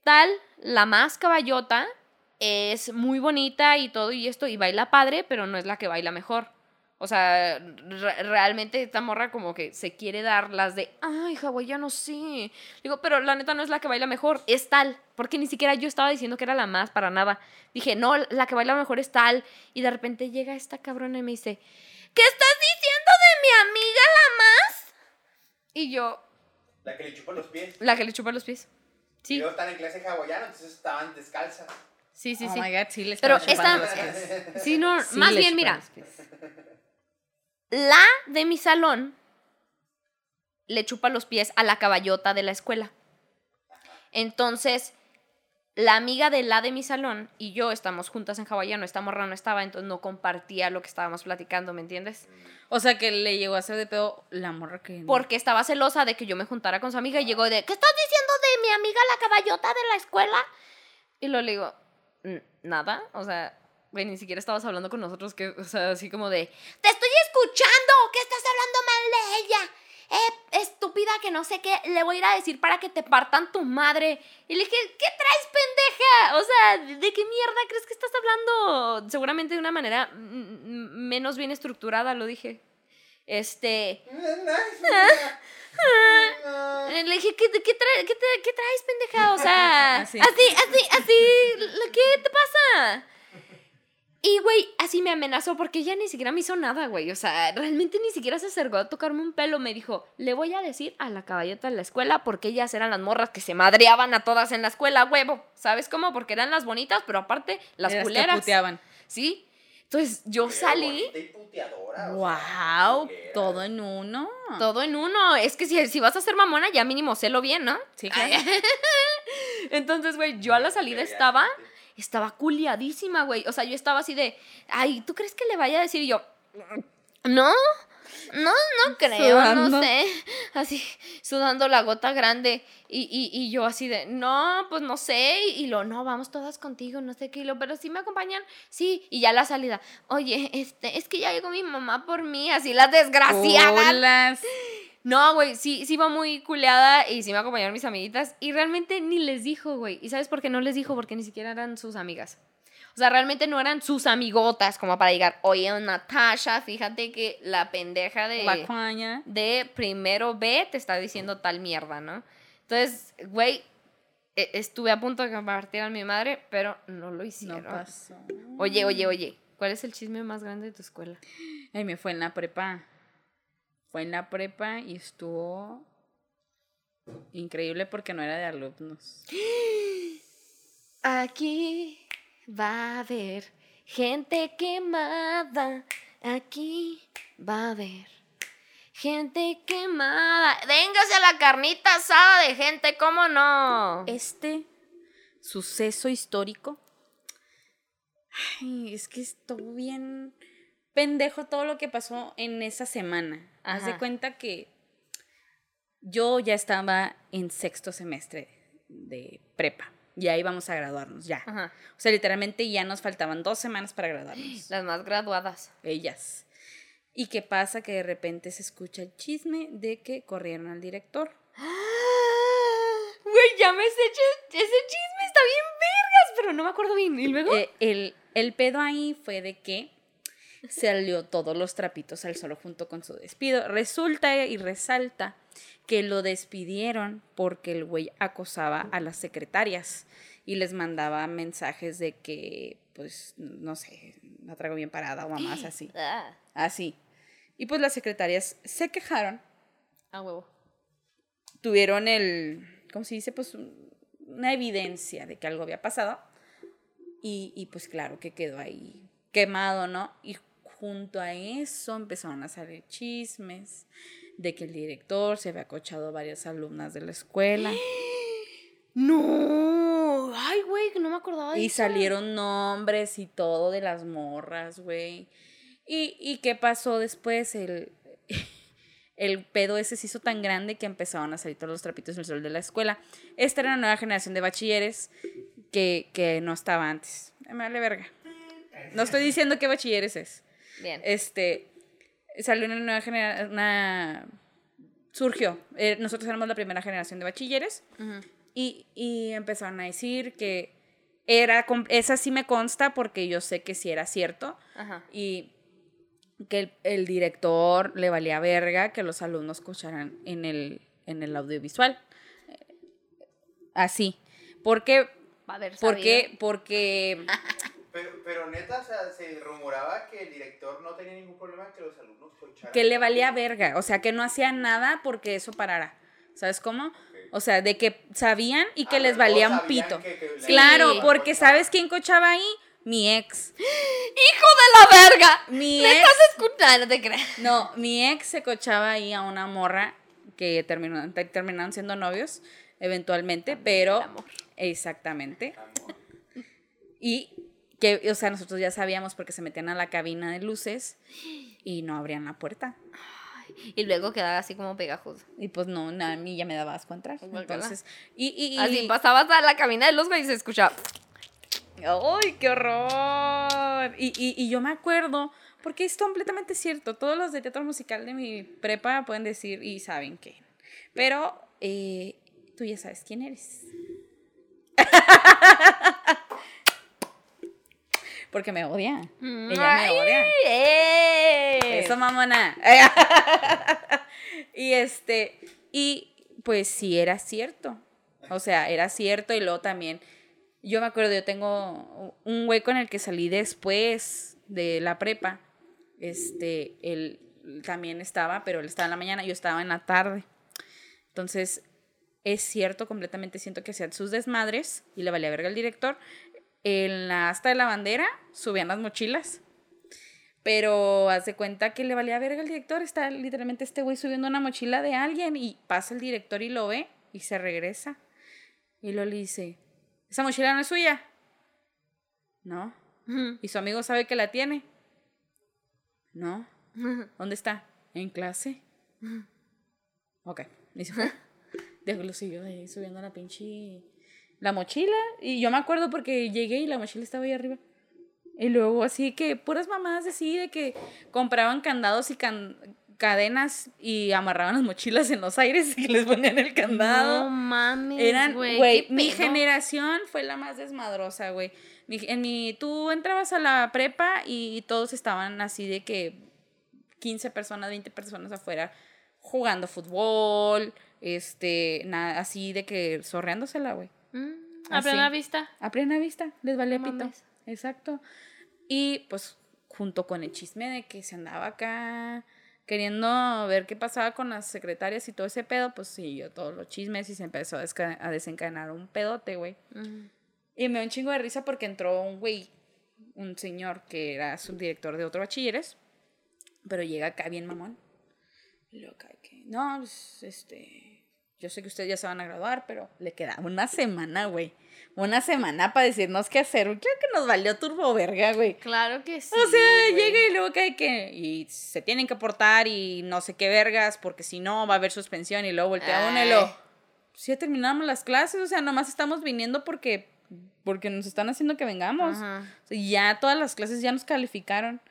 tal, la más caballota, es muy bonita y todo y esto, y baila padre, pero no es la que baila mejor. O sea, re- realmente esta morra como que se quiere dar las de, ay, hawaiano, sí. Digo, pero la neta no es la que baila mejor, es tal. Porque ni siquiera yo estaba diciendo que era la más para nada. Dije, no, la que baila mejor es tal. Y de repente llega esta cabrona y me dice, ¿qué estás diciendo de mi amiga la más? Y yo, La que le chupa los pies. la que le chupa los pies. Y Sí, luego están en clase hawaiana, entonces estaban descalzas. sí, sí, oh sí. my god, sí, les Pero esta- los pies. Sí, no, Sí, más bien, mira. La de mi salón le chupa los pies a la caballota de la escuela. Entonces, la amiga de la de mi salón y yo estamos juntas en hawaiano, esta morra no estaba, entonces no compartía lo que estábamos platicando, ¿me entiendes? O sea, que le llegó a hacer de pedo la morra que... Porque estaba celosa de que yo me juntara con su amiga y llegó de, ¿qué estás diciendo de mi amiga la caballota de la escuela? Y luego le digo, "N- nada, o sea, güey, ni siquiera estabas hablando con nosotros, que, o sea, así como de, te estoy escuchando, que estás hablando mal de ella. Eh, estúpida que no sé qué, le voy a ir a decir para que te partan tu madre. Y le dije, ¿qué traes, pendeja? O sea, ¿de qué mierda crees que estás hablando? Seguramente de una manera menos bien estructurada, lo dije. Este... Eh, [laughs] Le dije, ¿qué, qué, trae- qué qué traes, pendeja? O sea, [laughs] Así. así, así, así, ¿qué te pasa? Y, güey, así me amenazó porque ella ni siquiera me hizo nada, güey. O sea, realmente ni siquiera se acercó a tocarme un pelo. Me dijo, le voy a decir a la caballota de la escuela porque ellas eran las morras que se madreaban a todas en la escuela, huevo. ¿Sabes cómo? Porque eran las bonitas, pero aparte las Las que culeras. puteaban. ¿Sí? Entonces yo salí... Y puteadora, Wow, sea, todo en uno. Todo en uno. Es que si, si vas a ser mamona, ya mínimo sélo bien, ¿no? Sí, claro. [laughs] Entonces, güey, yo a la salida estaba, estaba culiadísima, güey. O sea, yo estaba así de, ay, ¿tú crees que le vaya a decir? Y yo, no, no, no creo, Sudando. no sé. Así, sudando la gota grande. Y, y, y yo así de, no, pues no sé. Y, lo, no, vamos todas contigo, no sé qué. Y lo, pero sí me acompañan, sí. Y ya la salida, oye, este, es que ya llegó mi mamá por mí, así las desgraciadas. Olas. No, güey, sí, sí iba muy culeada y sí me acompañaron mis amiguitas y realmente ni les dijo, güey. ¿Y sabes por qué no les dijo? Porque ni siquiera eran sus amigas. O sea, realmente no eran sus amigotas como para llegar, oye, Natasha, fíjate que la pendeja de, Guacuaña. de primero B te está diciendo tal mierda, ¿no? Entonces, güey, e- estuve a punto de que me partieran mi madre, pero no lo hicieron. No pasó. Oye, oye, oye, ¿cuál es el chisme más grande de tu escuela? Ay, me fue en la prepa. Fue en la prepa y estuvo increíble porque no era de alumnos. [gasps] Aquí va a haber gente quemada. Aquí va a haber gente quemada. Véngase a la carnita asada de gente, ¿cómo no? Este suceso histórico. Ay, es que estuvo bien pendejo todo lo que pasó en esa semana. Haz de cuenta que yo ya estaba en sexto semestre de prepa. Ya íbamos a graduarnos, ya. Ajá. O sea, literalmente ya nos faltaban dos semanas para graduarnos. Las más graduadas. Ellas. ¿Y qué pasa? Que de repente se escucha el chisme de que corrieron al director. Güey, ya me sé ese chisme, está bien vergas, pero no me acuerdo bien. ¿Y luego? Eh, el, el pedo ahí fue de que salió todos los trapitos al solo junto con su despido. Resulta y resalta que lo despidieron porque el güey acosaba a las secretarias y les mandaba mensajes de que, pues, no sé, la traigo bien parada o mamás así. Ah, Así. Y pues las secretarias se quejaron, a huevo. tuvieron el, ¿cómo se dice? Pues un- una evidencia de que algo había pasado. Y, y pues claro que quedó ahí quemado, ¿no? Y junto a eso empezaron a salir chismes de que el director se había acochado a varias alumnas de la escuela. [gasps] No, ay, güey, no me acordaba de Y eso. salieron nombres y todo de las morras, güey. ¿Y, ¿Y qué pasó después? El, [laughs] el pedo ese se hizo tan grande que empezaron a salir todos los trapitos del sol de la escuela. Esta era una nueva generación de bachilleres que, que no estaba antes. Me vale verga. No estoy diciendo qué bachilleres es. Bien. Este, salió una nueva generación, una... Surgió. Eh, nosotros éramos la primera generación de bachilleres y, y empezaron a decir que era, esa sí me consta porque yo sé que sí era cierto Ajá. y que el, el director le valía verga que los alumnos escucharan en el, en el audiovisual. Así. ¿Por qué? Va a haber ¿Por sabido. qué? Porque Pero, pero neta, o sea, se rumoraba que el director no tenía ningún problema que los alumnos cocharan. que le valía verga, o sea, que no hacía nada porque eso parara. ¿Sabes cómo? O sea, de que sabían y que Ah, les valía un pito. que- que la- Claro, Sí. porque ¿sabes quién cochaba ahí? Mi ex. [gasps] ¡Hijo de la verga! Mi ¿Me ex. estás escuchando? No te creas. No, mi ex se cochaba ahí a una morra que terminó, te- terminaron siendo novios eventualmente, pero el amor. exactamente. Amor. Y que, o sea, nosotros ya sabíamos porque se metían a la cabina de luces y no abrían la puerta. Y luego quedaba así como pegajoso. Y pues no, na- a mí ya me daba asco entrar. Guácala. Entonces, y, y, y- Así pasabas a la cabina de luz güey, y se escuchaba. ¡Ay, qué horror! Y, y, y yo me acuerdo, porque es completamente cierto, todos los de teatro musical de mi prepa pueden decir y saben que. Pero eh, tú ya sabes quién eres. [laughs] Porque me odia. Ella me odia. ¡Eh! Eso, mamona. [laughs] y este, y pues sí era cierto. O sea, era cierto y luego también, yo me acuerdo, yo tengo un güey con el que salí después de la prepa. Este, él también estaba, pero él estaba en la mañana, yo estaba en la tarde. Entonces, es cierto, completamente siento que hacían sus desmadres y le valía verga al director. En la asta de la bandera subían las mochilas. Pero haz de cuenta que le valía verga al director. Está literalmente este güey subiendo una mochila de alguien y pasa el director y lo ve y se regresa. Y lo le dice, ¿esa mochila no es suya? No. ¿Y su amigo sabe que la tiene? No. ¿Dónde está? En clase. Ok. Y se fue. Lo siguió ahí subiendo la pinche. La mochila. Y yo me acuerdo porque llegué y la mochila estaba ahí arriba. Y luego así que puras mamadas así de que compraban candados y can- cadenas y amarraban las mochilas en los aires y les ponían el candado. No mames. Eran, güey. mi generación fue la más desmadrosa, güey. En mi, tú entrabas a la prepa y todos estaban así de que 15 personas, 20 personas afuera jugando fútbol, este, nada, así de que zorreándosela, güey. Mm, A plena vista. A plena vista, les valía No pito. Exacto. Y pues junto con el chisme de que se andaba acá queriendo ver qué pasaba con las secretarias y todo ese pedo, pues siguió todos los chismes y se empezó a, a desencadenar un pedote, güey. Y me dio un chingo de risa porque entró un güey, un señor que era subdirector de otro bachilleres, pero llega acá bien mamón. Acá que, no, pues, este, yo sé que ustedes ya se van a graduar, pero le queda una semana, güey. Una semana para decirnos qué hacer. Creo que nos valió turbo verga, güey. Claro que sí. O sea, güey. llega y luego cae que. Y se tienen que portar y no sé qué vergas, porque si no va a haber suspensión. Y luego voltea uno y. Ay. Sí, ya terminamos las clases, o sea, nomás estamos viniendo porque. Porque nos están haciendo que vengamos. O sea, ya todas las clases ya nos calificaron.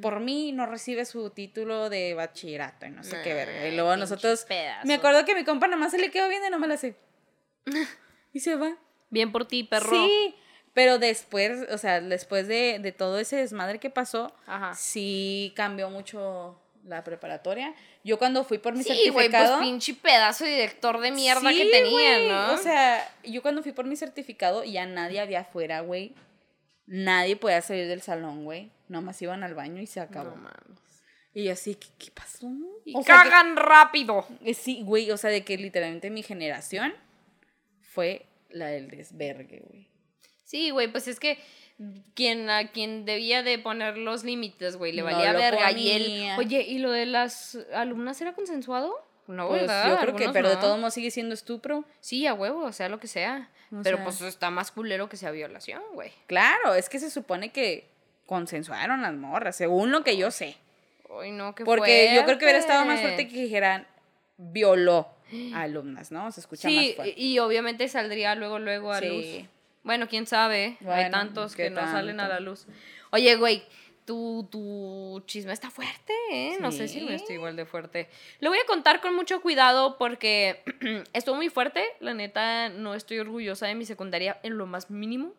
Por mí no recibe su título de bachillerato y no sé qué verga. Y luego nosotros. pedazo. Me acuerdo que mi compa nomás se le quedó bien y no me la hace. [laughs] y se va. Bien por ti, perro. Sí, pero después, o sea, después de, de todo ese desmadre que pasó, Ajá. sí cambió mucho la preparatoria. Yo cuando fui por mi Sí, pues certificado... pinche pedazo de director de mierda Sí, que tenía, güey, ¿no? O sea, yo cuando fui por mi certificado, ya nadie había afuera, güey. Nadie podía salir del salón, güey. Nomás iban al baño y se acabó. no mames. y yo así, ¿qué, qué pasó? Y O sea, que- cagan rápido. eh, sí, güey, o sea, de que literalmente mi generación fue la del desvergue, güey. Sí, güey, pues es que quien a quien debía de poner los límites, güey, le No valía lo verga y él. Oye, ¿y lo de las alumnas era consensuado? No, Pues ¿verdad? yo creo que, pero de todos modos sigue siendo estupro. Sí, a huevo, o sea, lo que sea. O pero sea- pues está más culero que sea violación, güey. Claro, es que se supone que consensuaron las morras, según lo que yo sé. Ay, no, qué Porque yo creo que hubiera estado más fuerte. que dijeran violó a alumnas, ¿no? Se escucha Sí, más fuerte. y obviamente saldría luego, luego a Sí. luz. Bueno, quién sabe. Hay tantos ¿qué que no salen a la luz. Oye, güey, tu, tu chisme está fuerte, ¿eh? No sé si me estoy igual de fuerte. Lo voy a contar con mucho cuidado porque [clears throat] estuvo muy fuerte. La neta, no estoy orgullosa de mi secundaria en lo más mínimo.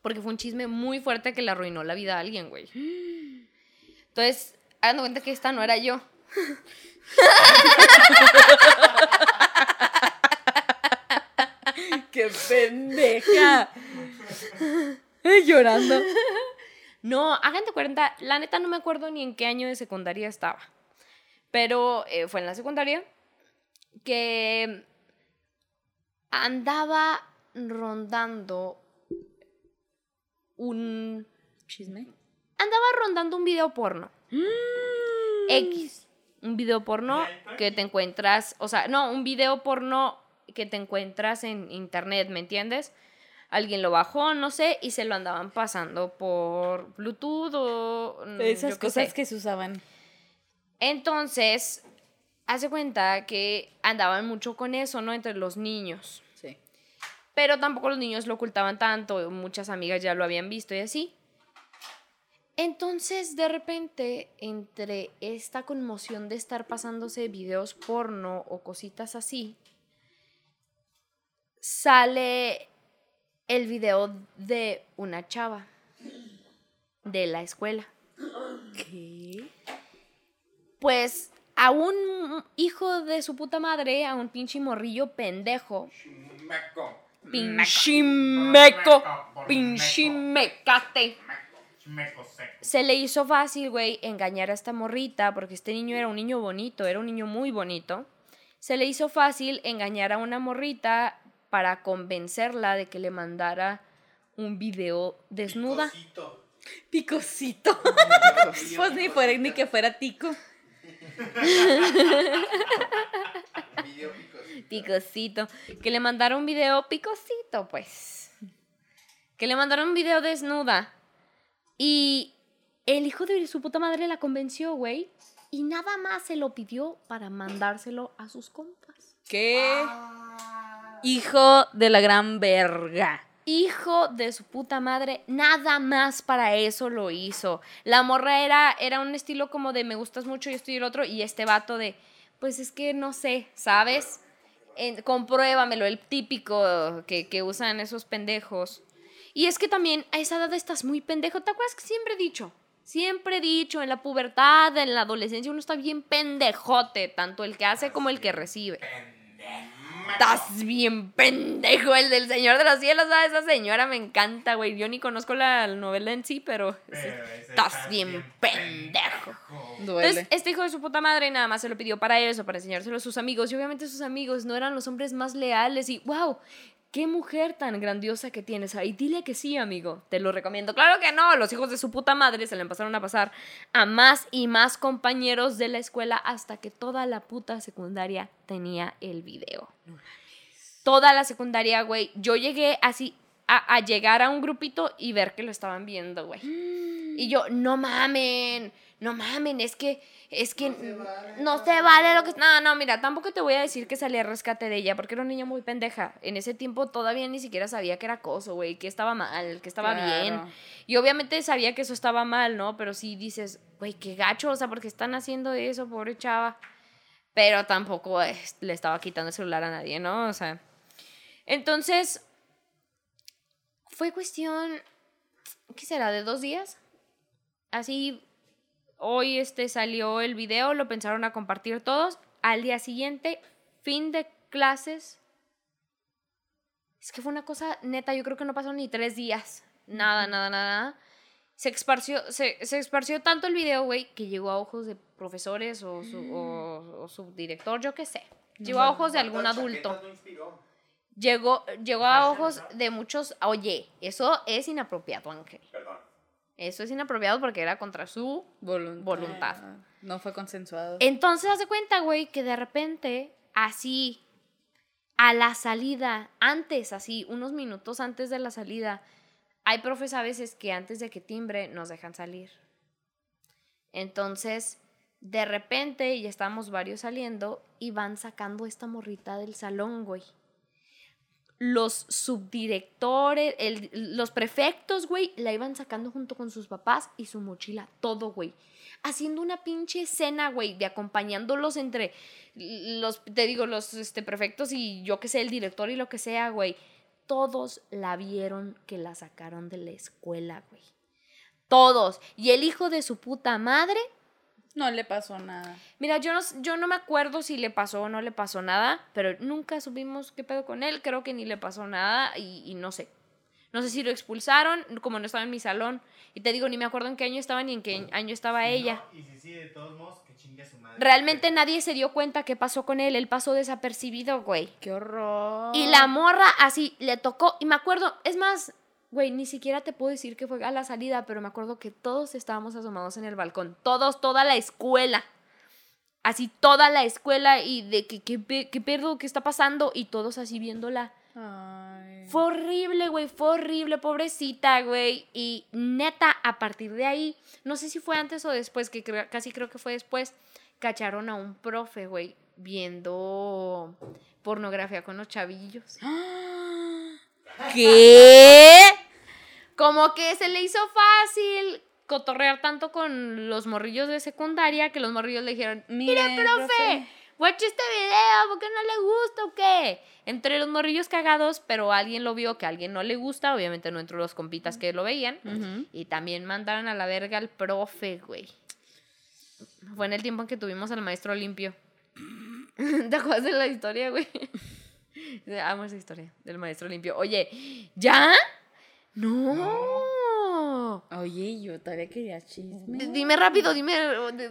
Porque fue un chisme muy fuerte que le arruinó la vida a alguien, güey. Entonces, hagan cuenta que esta no era yo. [laughs] ¡Qué pendeja! [laughs] Llorando. No, hagan de cuenta, la neta no me acuerdo ni en qué año de secundaria estaba. Pero eh, fue en la secundaria que andaba rondando un... Chisme. Andaba rondando un video porno. X. Un video porno que te encuentras, o sea, no, un video porno que te encuentras en internet, ¿me entiendes? Alguien lo bajó, no sé, y se lo andaban pasando por Bluetooth o... mm, Esas yo cosas sé. que se usaban. Entonces, hace cuenta que andaban mucho con eso, ¿no? Entre los niños. Sí. Pero tampoco los niños lo ocultaban tanto, muchas amigas ya lo habían visto y así. Entonces, de repente, entre esta conmoción de estar pasándose videos porno o cositas así, sale el video de una chava de la escuela. ¿Qué? Pues a un hijo de su puta madre, a un pinche morrillo pendejo, Meco. pinche meco, pinche mecate. Meco seco. Se le hizo fácil, güey, engañar a esta morrita, porque este niño era un niño bonito, era un niño muy bonito. Se le hizo fácil engañar a una morrita para convencerla de que le mandara un video desnuda. Picosito. [laughs] Picosito. pues ni fuera ni que fuera tico. Video picosito. Picosito. Que le mandara un video picosito, pues. Que le mandara un video desnuda. Y el hijo de su puta madre la convenció, güey. Y nada más se lo pidió para mandárselo a sus compas. ¿Qué? Hijo de la gran verga. Hijo de su puta madre, nada más para eso lo hizo. La morra era, era un estilo como de me gustas mucho y estoy el otro. Y este vato de, pues es que no sé, ¿sabes? En- compruébamelo, el típico que, que usan esos pendejos. Y es que también a esa edad estás muy pendejo. ¿Te acuerdas que siempre he dicho? Siempre he dicho, en la pubertad, en la adolescencia, uno está bien pendejote, tanto el que hace como el que recibe. Estás bien pendejo, el del Señor de los Cielos, ¿sabes? Esa señora me encanta, güey. Yo ni conozco la novela en sí, pero... Estás bien pendejo. Duele. Entonces, este hijo de su puta madre nada más se lo pidió para eso, para enseñárselo a sus amigos. Y obviamente sus amigos no eran los hombres más leales. Y, wow, qué mujer tan grandiosa que tienes ahí. Dile que sí, amigo. Te lo recomiendo. Claro que no. Los hijos de su puta madre se le empezaron a pasar a más y más compañeros de la escuela hasta que toda la puta secundaria tenía el video. Toda la secundaria, güey. Yo llegué así a, a llegar a un grupito y ver que lo estaban viendo, güey. [gasps] Y yo, no mamen, no mamen, es que, es que no se vale, lo que... No, no, mira, tampoco te voy a decir que salí a rescate de ella, porque era una niña muy pendeja. En ese tiempo todavía ni siquiera sabía que era acoso, güey, que estaba mal, que estaba bien. Y obviamente sabía que eso estaba mal, ¿no? Pero sí dices, güey, qué gacho, o sea, porque están haciendo eso, pobre chava. Pero tampoco eh, le estaba quitando el celular a nadie, ¿no? O sea. Entonces, fue cuestión, ¿qué será? ¿De dos días? Así, hoy este salió el video, lo pensaron a compartir todos. Al día siguiente, fin de clases. Es que fue una cosa neta, yo creo que no pasó ni tres días. Nada, nada, nada, nada. Se esparció, se, se esparció tanto el video, güey, que llegó a ojos de profesores o su, o, o su director, yo qué sé. Llegó a ojos de algún ¿Cuántas adulto. Llegó, llegó a ojos de muchos. Oye, eso es inapropiado, Ángel. Eso es inapropiado porque era contra su. Voluntad. Voluntad. No fue consensuado. Entonces, haz de cuenta, güey, que de repente, así, a la salida, antes, así, unos minutos antes de la salida, hay profes a veces que antes de que timbre nos dejan salir. Entonces, de repente, ya estábamos varios saliendo y van sacando esta morrita del salón, güey. Los subdirectores, el- los prefectos, güey, la iban sacando junto con sus papás y su mochila, todo, güey. Haciendo una pinche escena, güey, de acompañándolos entre los, te digo, los este, prefectos y yo que sé, el director y lo que sea, güey. Todos la vieron que la sacaron de la escuela, güey. Todos. Y el hijo de su puta madre No le pasó nada. Mira, yo no, yo no me acuerdo si le pasó o no le pasó nada, pero nunca supimos qué pedo con él. Creo que ni le pasó nada y, y no sé. No sé si lo expulsaron, como no estaba en mi salón. Y te digo, ni me acuerdo en qué año estaba ni en qué año estaba Si ella. no, y si sí, de todos modos, que chingue a su madre. Realmente nadie se dio cuenta qué pasó con él. Él pasó desapercibido, güey. Qué horror. Y la morra así le tocó. Y me acuerdo, es más, güey, ni siquiera te puedo decir que fue a la salida, pero me acuerdo que todos estábamos asomados en el balcón. Todos, toda la escuela. Así toda la escuela y de que qué qué pedo, qué está pasando. Y todos así viéndola. Ay. Fue horrible, güey, fue horrible, pobrecita, güey. Y neta, a partir de ahí, no sé si fue antes o después, que creo- casi creo que fue después, cacharon a un profe, güey, viendo pornografía con los chavillos. ¿Qué? Como que se le hizo fácil cotorrear tanto con los morrillos de secundaria que los morrillos le dijeron, mire, profe, profe". watch este video, ¿por qué no le gusta o qué? Entre los morrillos cagados, pero alguien lo vio que a alguien no le gusta, obviamente no entre los compitas que lo veían. Y también mandaron a la verga al profe, güey. Fue en el tiempo en que tuvimos al maestro limpio. [laughs] ¿Te acuerdas de la historia, güey? [laughs] Amo esa historia del maestro limpio. Oye, ¿ya? No. Oye, yo todavía quería chisme. D- Dime rápido, dime.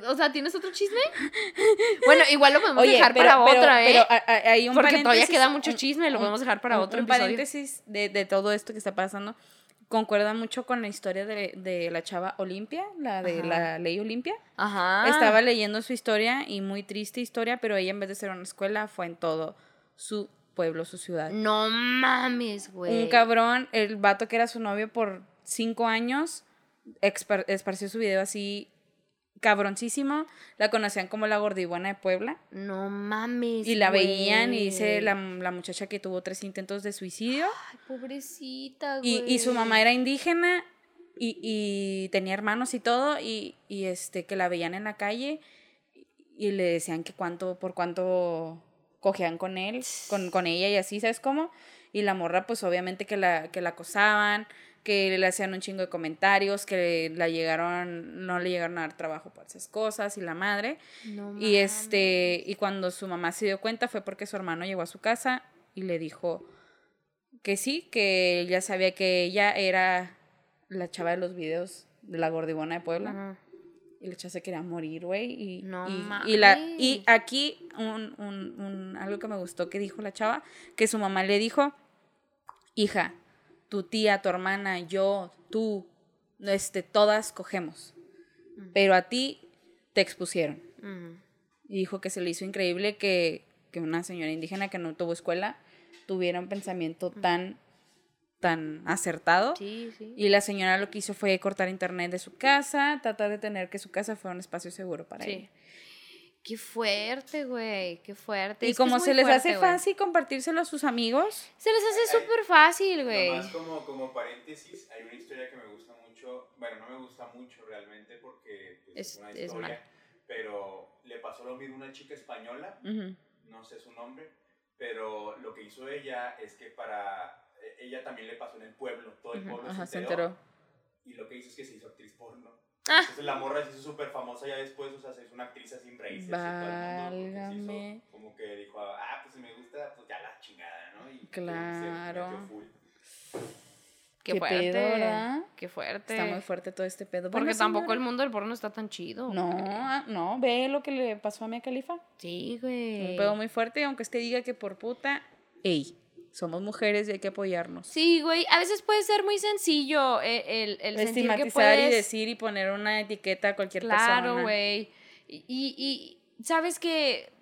O sea, ¿tienes otro chisme? [laughs] Bueno, igual lo podemos Oye, dejar pero, para pero- otra, ¿eh? pero a- a- hay un Porque todavía queda mucho chisme, lo un- podemos dejar para un- otro un episodio. paréntesis de, de todo esto que está pasando. Concuerda mucho con la historia de, de la chava Olimpia, la de Ajá. la ley Olimpia. Ajá. Estaba leyendo su historia y muy triste historia, pero ella en vez de ser una escuela fue en todo su pueblo, su ciudad. No mames, güey. Un cabrón, el vato que era su novio por cinco años, esparció su video así cabroncísimo. La conocían como la gordibuena de Puebla. No mames. Y la veían y dice la, la muchacha que tuvo tres intentos de suicidio. Ay, pobrecita, Y, güey. y su mamá era indígena y, y tenía hermanos y todo. Y, y este que la veían en la calle y le decían que cuánto, por cuánto cogían con él, con, con ella y así, ¿sabes cómo? Y la morra, pues obviamente que la, que la acosaban, que le hacían un chingo de comentarios, que la llegaron, no le llegaron a dar trabajo por esas cosas y la madre. No Y este, y cuando su mamá se dio cuenta fue porque su hermano llegó a su casa y le dijo que sí, que ella sabía que ella era la chava de los videos de la gordibona de Puebla. Ajá. Y la chava se quería morir, güey. Y, No y, y, la, y mames. aquí un, un, un- algo que me gustó que dijo la chava, que su mamá le dijo, hija, tu tía, tu hermana, yo, tú, este, todas cogemos. Pero a ti te expusieron. Y dijo que se le hizo increíble que, que una señora indígena que no tuvo escuela tuviera un pensamiento tan, tan acertado. Sí, sí. Y la señora lo que hizo fue cortar internet de su casa, tratar de tener que su casa fuera un espacio seguro para Sí. ella. Qué fuerte, güey. Qué fuerte. Y Es como se les fuerte, hace fácil compartírselo a sus amigos, Se les hace súper fácil, güey. Nomás como, como paréntesis, hay una historia que me gusta mucho, bueno, no me gusta mucho realmente porque pues, Es- es, una historia, pero le pasó lo mismo a una chica española, no sé su nombre, pero lo que hizo ella es que para, ella también le pasó en el pueblo, todo el pueblo ajá, se se enteró, enteró. y lo que hizo es que se hizo actriz porno. Ah. Entonces la morra se hizo súper famosa ya después, o sea, se hizo una actriz así en raíces. y todo el mundo, se hizo Válgame. Como que dijo, ah, pues si me gusta, pues ya la chingada, ¿no? Y se Claro. metió full. Qué, Qué fuerte. pedo, ¿verdad? Qué fuerte. Está muy fuerte todo este pedo. Porque Bueno, tampoco señora. el mundo del porno está tan chido. No, ah, no, ve lo que le pasó a Mia Califa. Sí, güey. Un pedo muy fuerte, aunque usted diga que por puta, ey, somos mujeres y hay que apoyarnos. Sí, güey. A veces puede ser muy sencillo eh, el, el, sentir que Estigmatizar puedes... y decir y poner una etiqueta a cualquier persona. Claro, güey. Y, y, y sabes que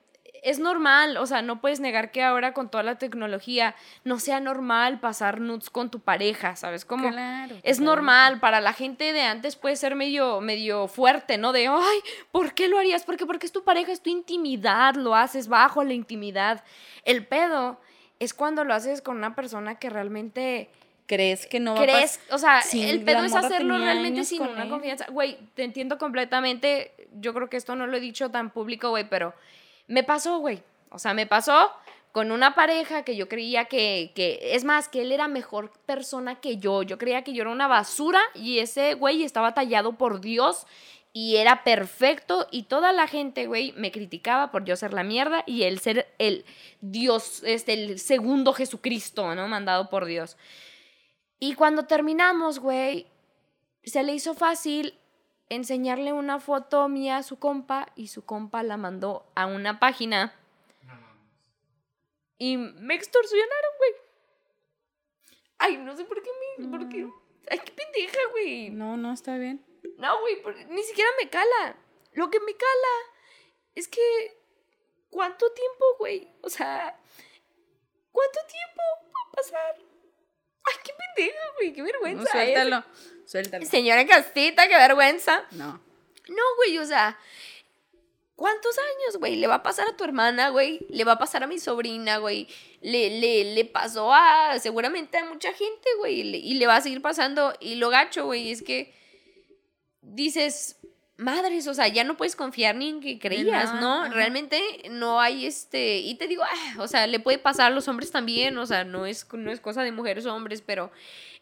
es normal, o sea, no puedes negar que ahora con toda la tecnología no sea normal pasar nudes con tu pareja, ¿sabes cómo? Claro, Es claro. normal, para la gente de antes puede ser medio, medio fuerte, ¿no? De, ay, ¿por qué lo harías? Porque, porque es tu pareja, es tu intimidad, lo haces bajo la intimidad. El pedo es cuando lo haces con una persona que realmente ¿Crees que no va a crees, o sea, Sí, el pedo es hacerlo realmente sin una él. confianza. Güey, te entiendo completamente. Yo creo que esto no lo he dicho tan público, güey, pero me pasó, güey. O sea, me pasó con una pareja que yo creía que, que, es más, que él era mejor persona que yo. Yo creía que yo era una basura y ese güey estaba tallado por Dios y era perfecto y toda la gente, güey, me criticaba por yo ser la mierda y él ser el Dios, este, el segundo Jesucristo, ¿no? Mandado por Dios. Y cuando terminamos, güey, se le hizo fácil enseñarle una foto mía a su compa y su compa la mandó a una página y me extorsionaron, güey. Ay, no sé por qué me... Por qué. Ay, qué pendeja, güey. No, no, está bien. No, güey, ni siquiera me cala. Lo que me cala es que. ¿Cuánto tiempo, güey? O sea. ¿Cuánto tiempo va a pasar? Ay, qué pendeja, güey, qué No, vergüenza. suéltalo, suéltalo. Señora Castita, qué vergüenza. No. No, güey, o sea. ¿Cuántos años, güey? Le va a pasar a tu hermana, güey. Le va a pasar a mi sobrina, güey. Le, le, le pasó a seguramente a mucha gente, güey. Y le va a seguir pasando. Y lo gacho, güey, es que dices, madres, o sea, ya no puedes confiar ni en que creías, no. Realmente no hay este. Y te digo, ah, o sea, le puede pasar a los hombres también, o sea, no es, no es cosa de mujeres o hombres, pero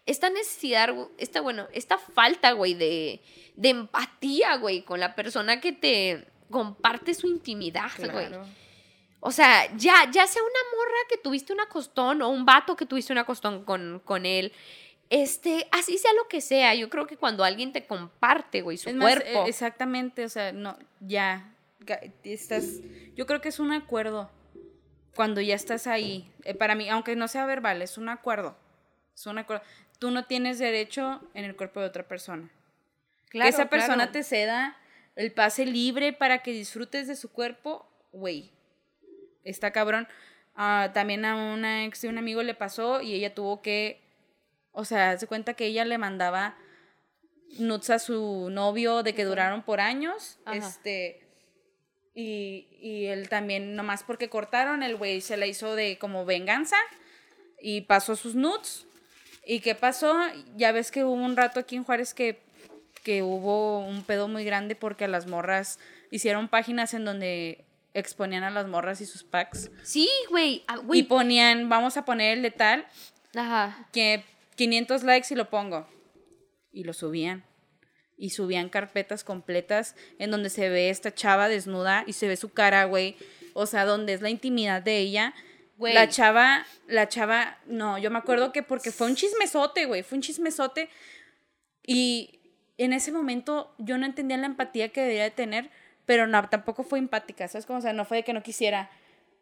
esta necesidad, esta, bueno, esta falta, güey, de, de empatía, güey, con la persona que te comparte su intimidad, güey. O sea, ya, ya sea una morra que tuviste una costón o un vato que tuviste una costón con, con él, este, así sea lo que sea, yo creo que cuando alguien te comparte, güey, su Es cuerpo. eh, exactamente, o sea, no, ya, estás, yo creo que es un acuerdo cuando ya estás ahí. Eh, para mí, aunque no sea verbal, es un acuerdo. Es un acuerdo. Tú no tienes derecho en el cuerpo de otra persona. Claro, que esa persona claro. te ceda el pase libre para que disfrutes de su cuerpo, güey. Está cabrón. Ah, también a una ex de un amigo le pasó y ella tuvo que, o sea, se cuenta que ella le mandaba nudes a su novio de que duraron por años, Ajá. este, y, y él también, nomás porque cortaron, el güey se la hizo de como venganza y pasó sus nudes. ¿Y qué pasó? Ya ves que hubo un rato aquí en Juárez que, que hubo un pedo muy grande porque las morras hicieron páginas en donde exponían a las morras y sus packs. Sí, güey, ah, Y ponían, vamos a poner el de tal, Ajá. que 500 likes y lo pongo. Y lo subían. Y subían carpetas completas en donde se ve esta chava desnuda y se ve su cara, güey. O sea, donde es la intimidad de ella. Güey. La chava, la chava, no, yo me acuerdo que porque fue un chismesote, güey, fue un chismesote. Y en ese momento yo no entendía la empatía que debía de tener, pero no, tampoco fue empática, ¿sabes? Como, o sea, no fue de que no quisiera.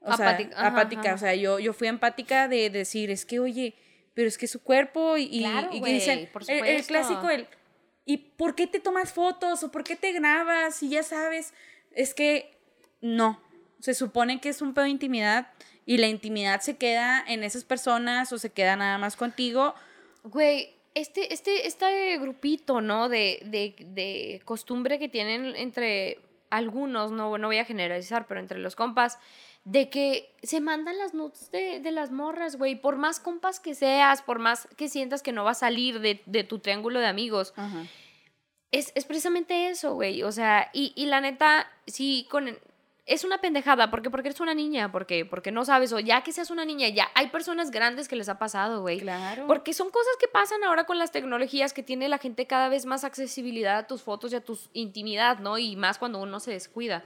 O Apática, sea, ajá, apática. ajá. O sea, yo, yo fui empática de decir, es que, oye, pero es que su cuerpo y, Claro, y güey, dicen, por el, el clásico, el, ¿y por qué te tomas fotos o por qué te grabas? Y ya sabes, es que no, se supone que es un pedo de intimidad y la intimidad se queda en esas personas o se queda nada más contigo. Güey, este, este, este grupito, ¿no? De, de, de costumbre que tienen entre algunos, no, no voy a generalizar, pero entre los compas, de que se mandan las nudes de, de las morras, güey. Por más compas que seas, por más que sientas que no va a salir de, de tu triángulo de amigos, es, es precisamente eso, güey. O sea, y, y la neta, sí, con. Es una pendejada, porque porque eres una niña, porque porque no sabes, o ya que seas una niña, ya hay personas grandes que les ha pasado, güey. Claro. Porque son cosas que pasan ahora con las tecnologías que tiene la gente cada vez más accesibilidad a tus fotos y a tu intimidad, ¿no? Y más cuando uno se descuida.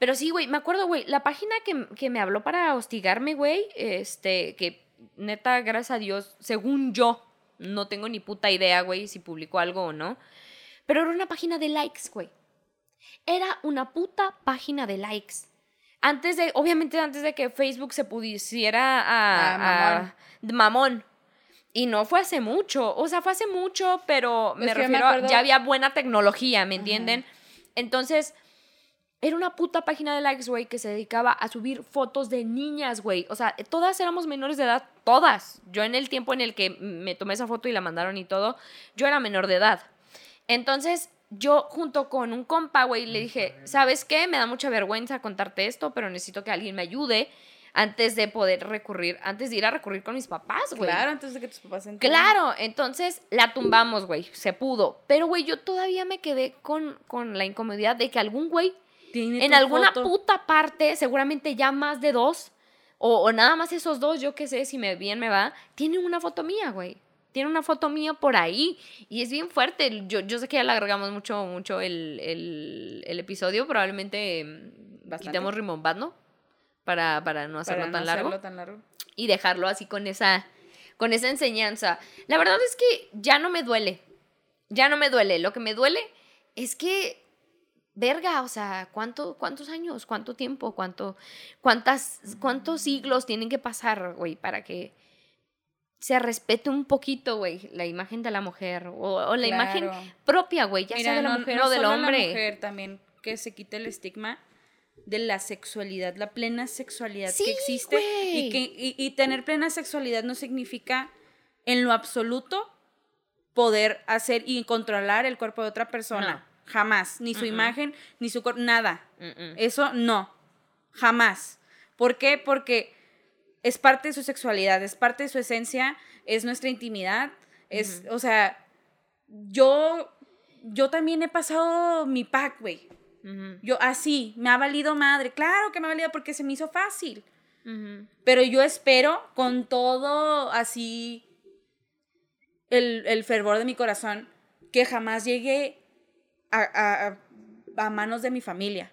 Pero sí, güey, me acuerdo, güey, la página que, que me habló para hostigarme, güey, este, que neta, gracias a Dios, según yo, no tengo ni puta idea, güey, si publicó algo o no. Pero era una página de likes, güey. Era una puta página de likes. Antes de, obviamente antes de que Facebook se pudiera a, Ah, mamón. a- mamón. Y no fue hace mucho. O sea, fue hace mucho, pero me yo me refiero a ya había buena tecnología, ¿me entienden? Entonces, Era una puta página de likes, güey, que se dedicaba a subir fotos de niñas, güey. O sea, todas éramos menores de edad, todas. Yo en el tiempo en el que me tomé esa foto y la mandaron y todo, yo era menor de edad. Entonces, yo junto con un compa, güey, le dije, ¿sabes qué? Me da mucha vergüenza contarte esto, pero necesito que alguien me ayude antes de poder recurrir, antes de ir a recurrir con mis papás, güey. Claro, antes de que tus papás se Claro, entonces la tumbamos, güey, se pudo. Pero, güey, yo todavía me quedé con, con la incomodidad de que algún güey en alguna foto. puta parte, seguramente ya más de dos, o, o nada más esos dos, yo qué sé, si me bien me va, tiene una foto mía, güey. Tiene una foto mía por ahí y es bien fuerte. Yo, yo sé que ya le agregamos mucho, mucho el, el, el episodio. Probablemente mm, Bastante. quitemos Rimón ¿no? Para, para no hacerlo Para tan no largo hacerlo tan largo. y dejarlo así con esa, con esa enseñanza. La verdad es que ya no me duele. Ya no me duele. Lo que me duele es que, verga, o sea, ¿cuánto, ¿cuántos años? ¿Cuánto tiempo? ¿Cuánto, cuántas, ¿Cuántos siglos tienen que pasar, güey, para que se respete un poquito, güey, la imagen de la mujer o, o la imagen propia, güey, ya Mira, sea de la no- mujer no o del solo hombre. La mujer también que se quite el estigma de la sexualidad, la plena sexualidad Sí, que existe y que y, y tener plena sexualidad no significa en lo absoluto poder hacer y controlar el cuerpo de otra persona. Jamás, ni su imagen, ni su cuerpo, nada. Eso no, jamás. ¿Por qué? Porque es parte de su sexualidad, es parte de su esencia, es nuestra intimidad, es, o sea, yo, yo también he pasado mi pack, güey. Yo así, me ha valido madre, claro que me ha valido porque se me hizo fácil, pero yo espero con todo así el, el fervor de mi corazón que jamás llegue a, a- a- manos de mi familia.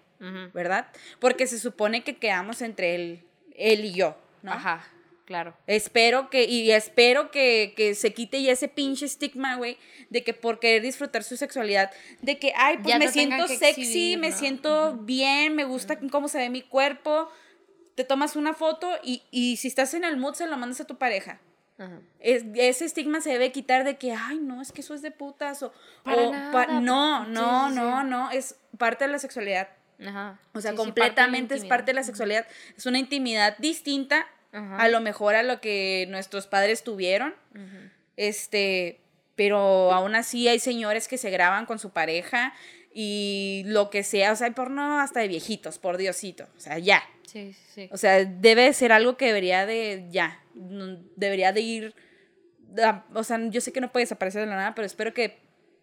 ¿verdad? Porque se supone que quedamos entre él, él y yo, ¿no? Ajá, claro. Espero que, y espero que, que se quite ya ese pinche estigma, güey, de que por querer disfrutar su sexualidad, de que, ay, pues Ya me siento sexy, exhibir, me siento bien, me gusta cómo se ve mi cuerpo, te tomas una foto y, y si estás en el mood se lo mandas a tu pareja. Ajá. Es- ese estigma se debe quitar de que, ay, no, es que eso es de putas o... O nada, no, no, sí, sí. no, no, es parte de la sexualidad. Ajá. O sea, Sí, parte completamente es parte de la sexualidad. Es una intimidad distinta Ajá. a lo mejor a lo que nuestros padres tuvieron. Este, pero aún así hay señores que se graban con su pareja y lo que sea, o sea, hay porno hasta de viejitos, por Diosito. O sea, ya. Sí, sí. O sea, debe ser algo que debería de, ya, debería de ir, o sea, yo sé que no puede desaparecer de la nada, pero espero que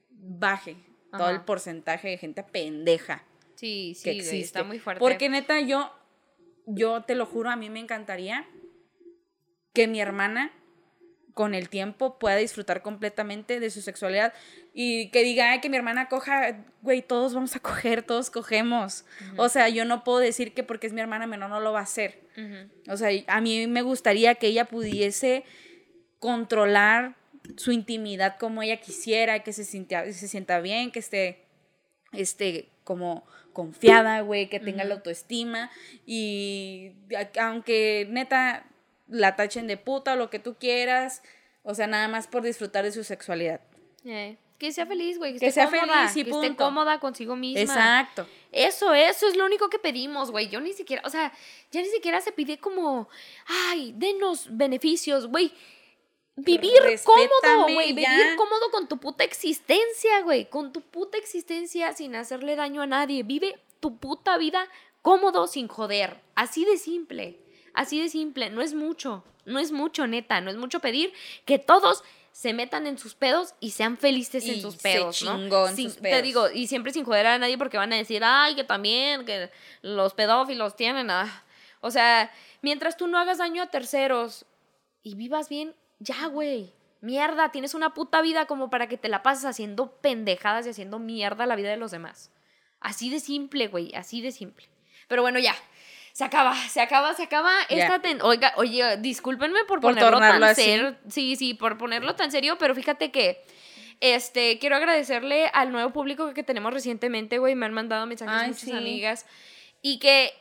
baje todo el porcentaje de gente pendeja Sí, sí, que existe. está muy fuerte. Porque neta, yo, yo te lo juro, a mí me encantaría que mi hermana con el tiempo pueda disfrutar completamente de su sexualidad y que diga "Ay, que mi hermana coja, güey, todos vamos a coger, todos cogemos. O sea, yo no puedo decir que porque es mi hermana menor no lo va a hacer. O sea, a mí me gustaría que ella pudiese controlar su intimidad como ella quisiera, que se sienta, se sienta bien, que esté, este, como confiada, güey, que tenga la autoestima y aunque neta la tachen de puta o lo que tú quieras, o sea, nada más por disfrutar de su sexualidad. Eh, Que sea feliz, güey. Que, Que esté sea cómoda, feliz y que esté punto. cómoda consigo misma. Exacto. Eso, eso es lo único que pedimos, güey. Yo ni siquiera, o sea, ya ni siquiera se pide como, ay, denos beneficios, güey. Vivir Respétame cómodo, güey. Vivir cómodo con tu puta existencia, güey. Con tu puta existencia sin hacerle daño a nadie. Vive tu puta vida cómodo sin joder. Así de simple. Así de simple. No es mucho. No es mucho, neta. No es mucho pedir que todos se metan en sus pedos y sean felices en sus se pedos, ¿no? chingó en Sin- sus Te digo, y siempre sin joder a nadie porque van a decir, ay, que también, que los pedófilos tienen. ah". O sea, mientras tú no hagas daño a terceros y vivas bien, ya, güey. Mierda, tienes una puta vida como para que te la pases haciendo pendejadas y haciendo mierda la vida de los demás. Así de simple, güey, así de simple. Pero bueno, ya. Se acaba, se acaba, se acaba esta ten- Oiga, oye, discúlpenme por, Por ponerlo tan serio. Sí, sí, por ponerlo tan serio, pero fíjate que este quiero agradecerle al nuevo público que tenemos recientemente, güey, me han mandado mensajes Ay, muchas sí. amigas y que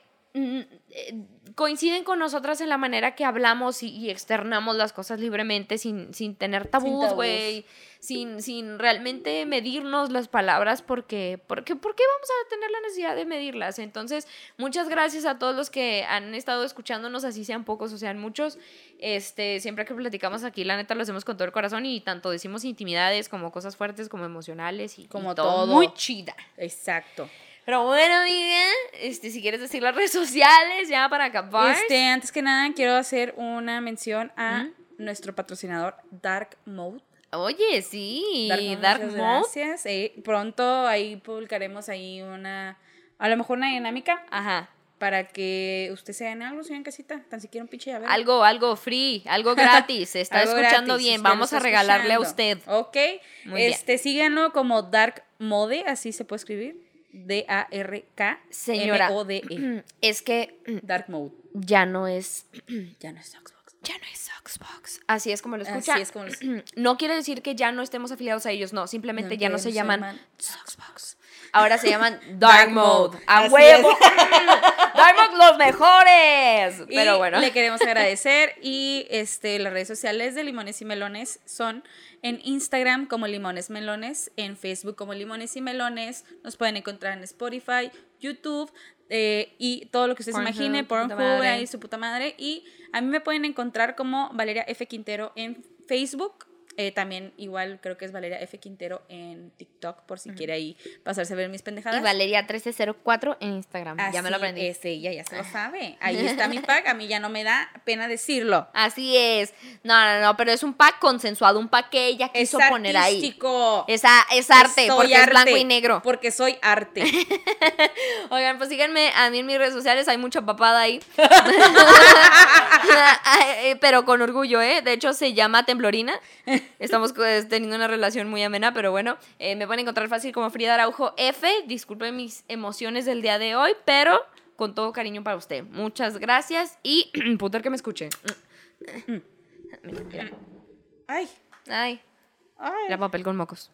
coinciden con nosotras en la manera que hablamos y, y externamos las cosas libremente sin, sin tener tabús, güey. Sin, sin realmente medirnos las palabras porque, porque, ¿por qué vamos a tener la necesidad de medirlas? Entonces, muchas gracias a todos los que han estado escuchándonos, así sean pocos o sean muchos. Este, siempre que platicamos aquí, la neta lo hacemos con todo el corazón y tanto decimos intimidades como cosas fuertes, como emocionales y, Como todo. todo. Muy chida. Exacto. Pero bueno, amiga, este, si quieres decir las redes sociales ya para acabar. Este, antes que nada, quiero hacer una mención a nuestro patrocinador Dark Mode. Oye, sí, Mode, Dark Mode. Gracias. Eh, pronto ahí publicaremos ahí una, a lo mejor una dinámica Ajá. para que usted se gane algo, señor en casita, tan siquiera un pinche. Algo, algo free, algo [laughs] gratis. Se está escuchando gratis, bien. Vamos a regalarle a usted. Ok. Muy bien. este, síganlo como Dark Mode, así se puede escribir. D-A-R-K. Señora. M-O-D-E. [clears throat] Es que E. Dark Mode. ya no es, [clears throat] Ya no es Xbox. ya no es Xbox. Así es como lo escucha. Así es como lo [clears throat] No quiere decir que ya no estemos afiliados a ellos, no. Simplemente No, ya no se se llaman llaman Xbox. Ahora se llaman [laughs] Dark, Dark Mode. Mode. ¡A Así huevo! [laughs] ¡Dark Mode los mejores! [laughs] Y Pero bueno. le queremos agradecer y este las redes sociales de Limones y Melones son en Instagram como Limones Melones, en Facebook como Limones y Melones, nos pueden encontrar en Spotify, YouTube eh, y todo lo que usted se imagine, Pornhub, ahí su puta madre y a mí me pueden encontrar como Valeria F Quintero en Facebook. Eh, también igual creo que es Valeria F. Quintero en TikTok por si quiere ahí pasarse a ver mis pendejadas. Y Valeria 1304 en Instagram. ya me lo Así aprendí. Es ella, ya se lo sabe. Ahí [laughs] está mi pack, a mí ya no me da pena decirlo. Así es. No, no, no, pero es un pack consensuado, un pack que ella quiso es poner ahí. artístico. Es, arte, Soy porque es blanco y negro. Porque soy arte. [laughs] Oigan, pues síganme a mí en mis redes sociales, hay mucha papada ahí. [laughs] Eh, pero con orgullo, ¿eh? De hecho, se llama Temblorina. [laughs] Estamos teniendo una relación muy amena, pero bueno, eh, me pueden encontrar fácil como Frida Araujo F. Disculpen mis emociones del día de hoy, pero con todo cariño para usted. Muchas gracias y [clears throat] puter que me escuche. Mira, mira. Ay, Ay, ay. era papel con mocos.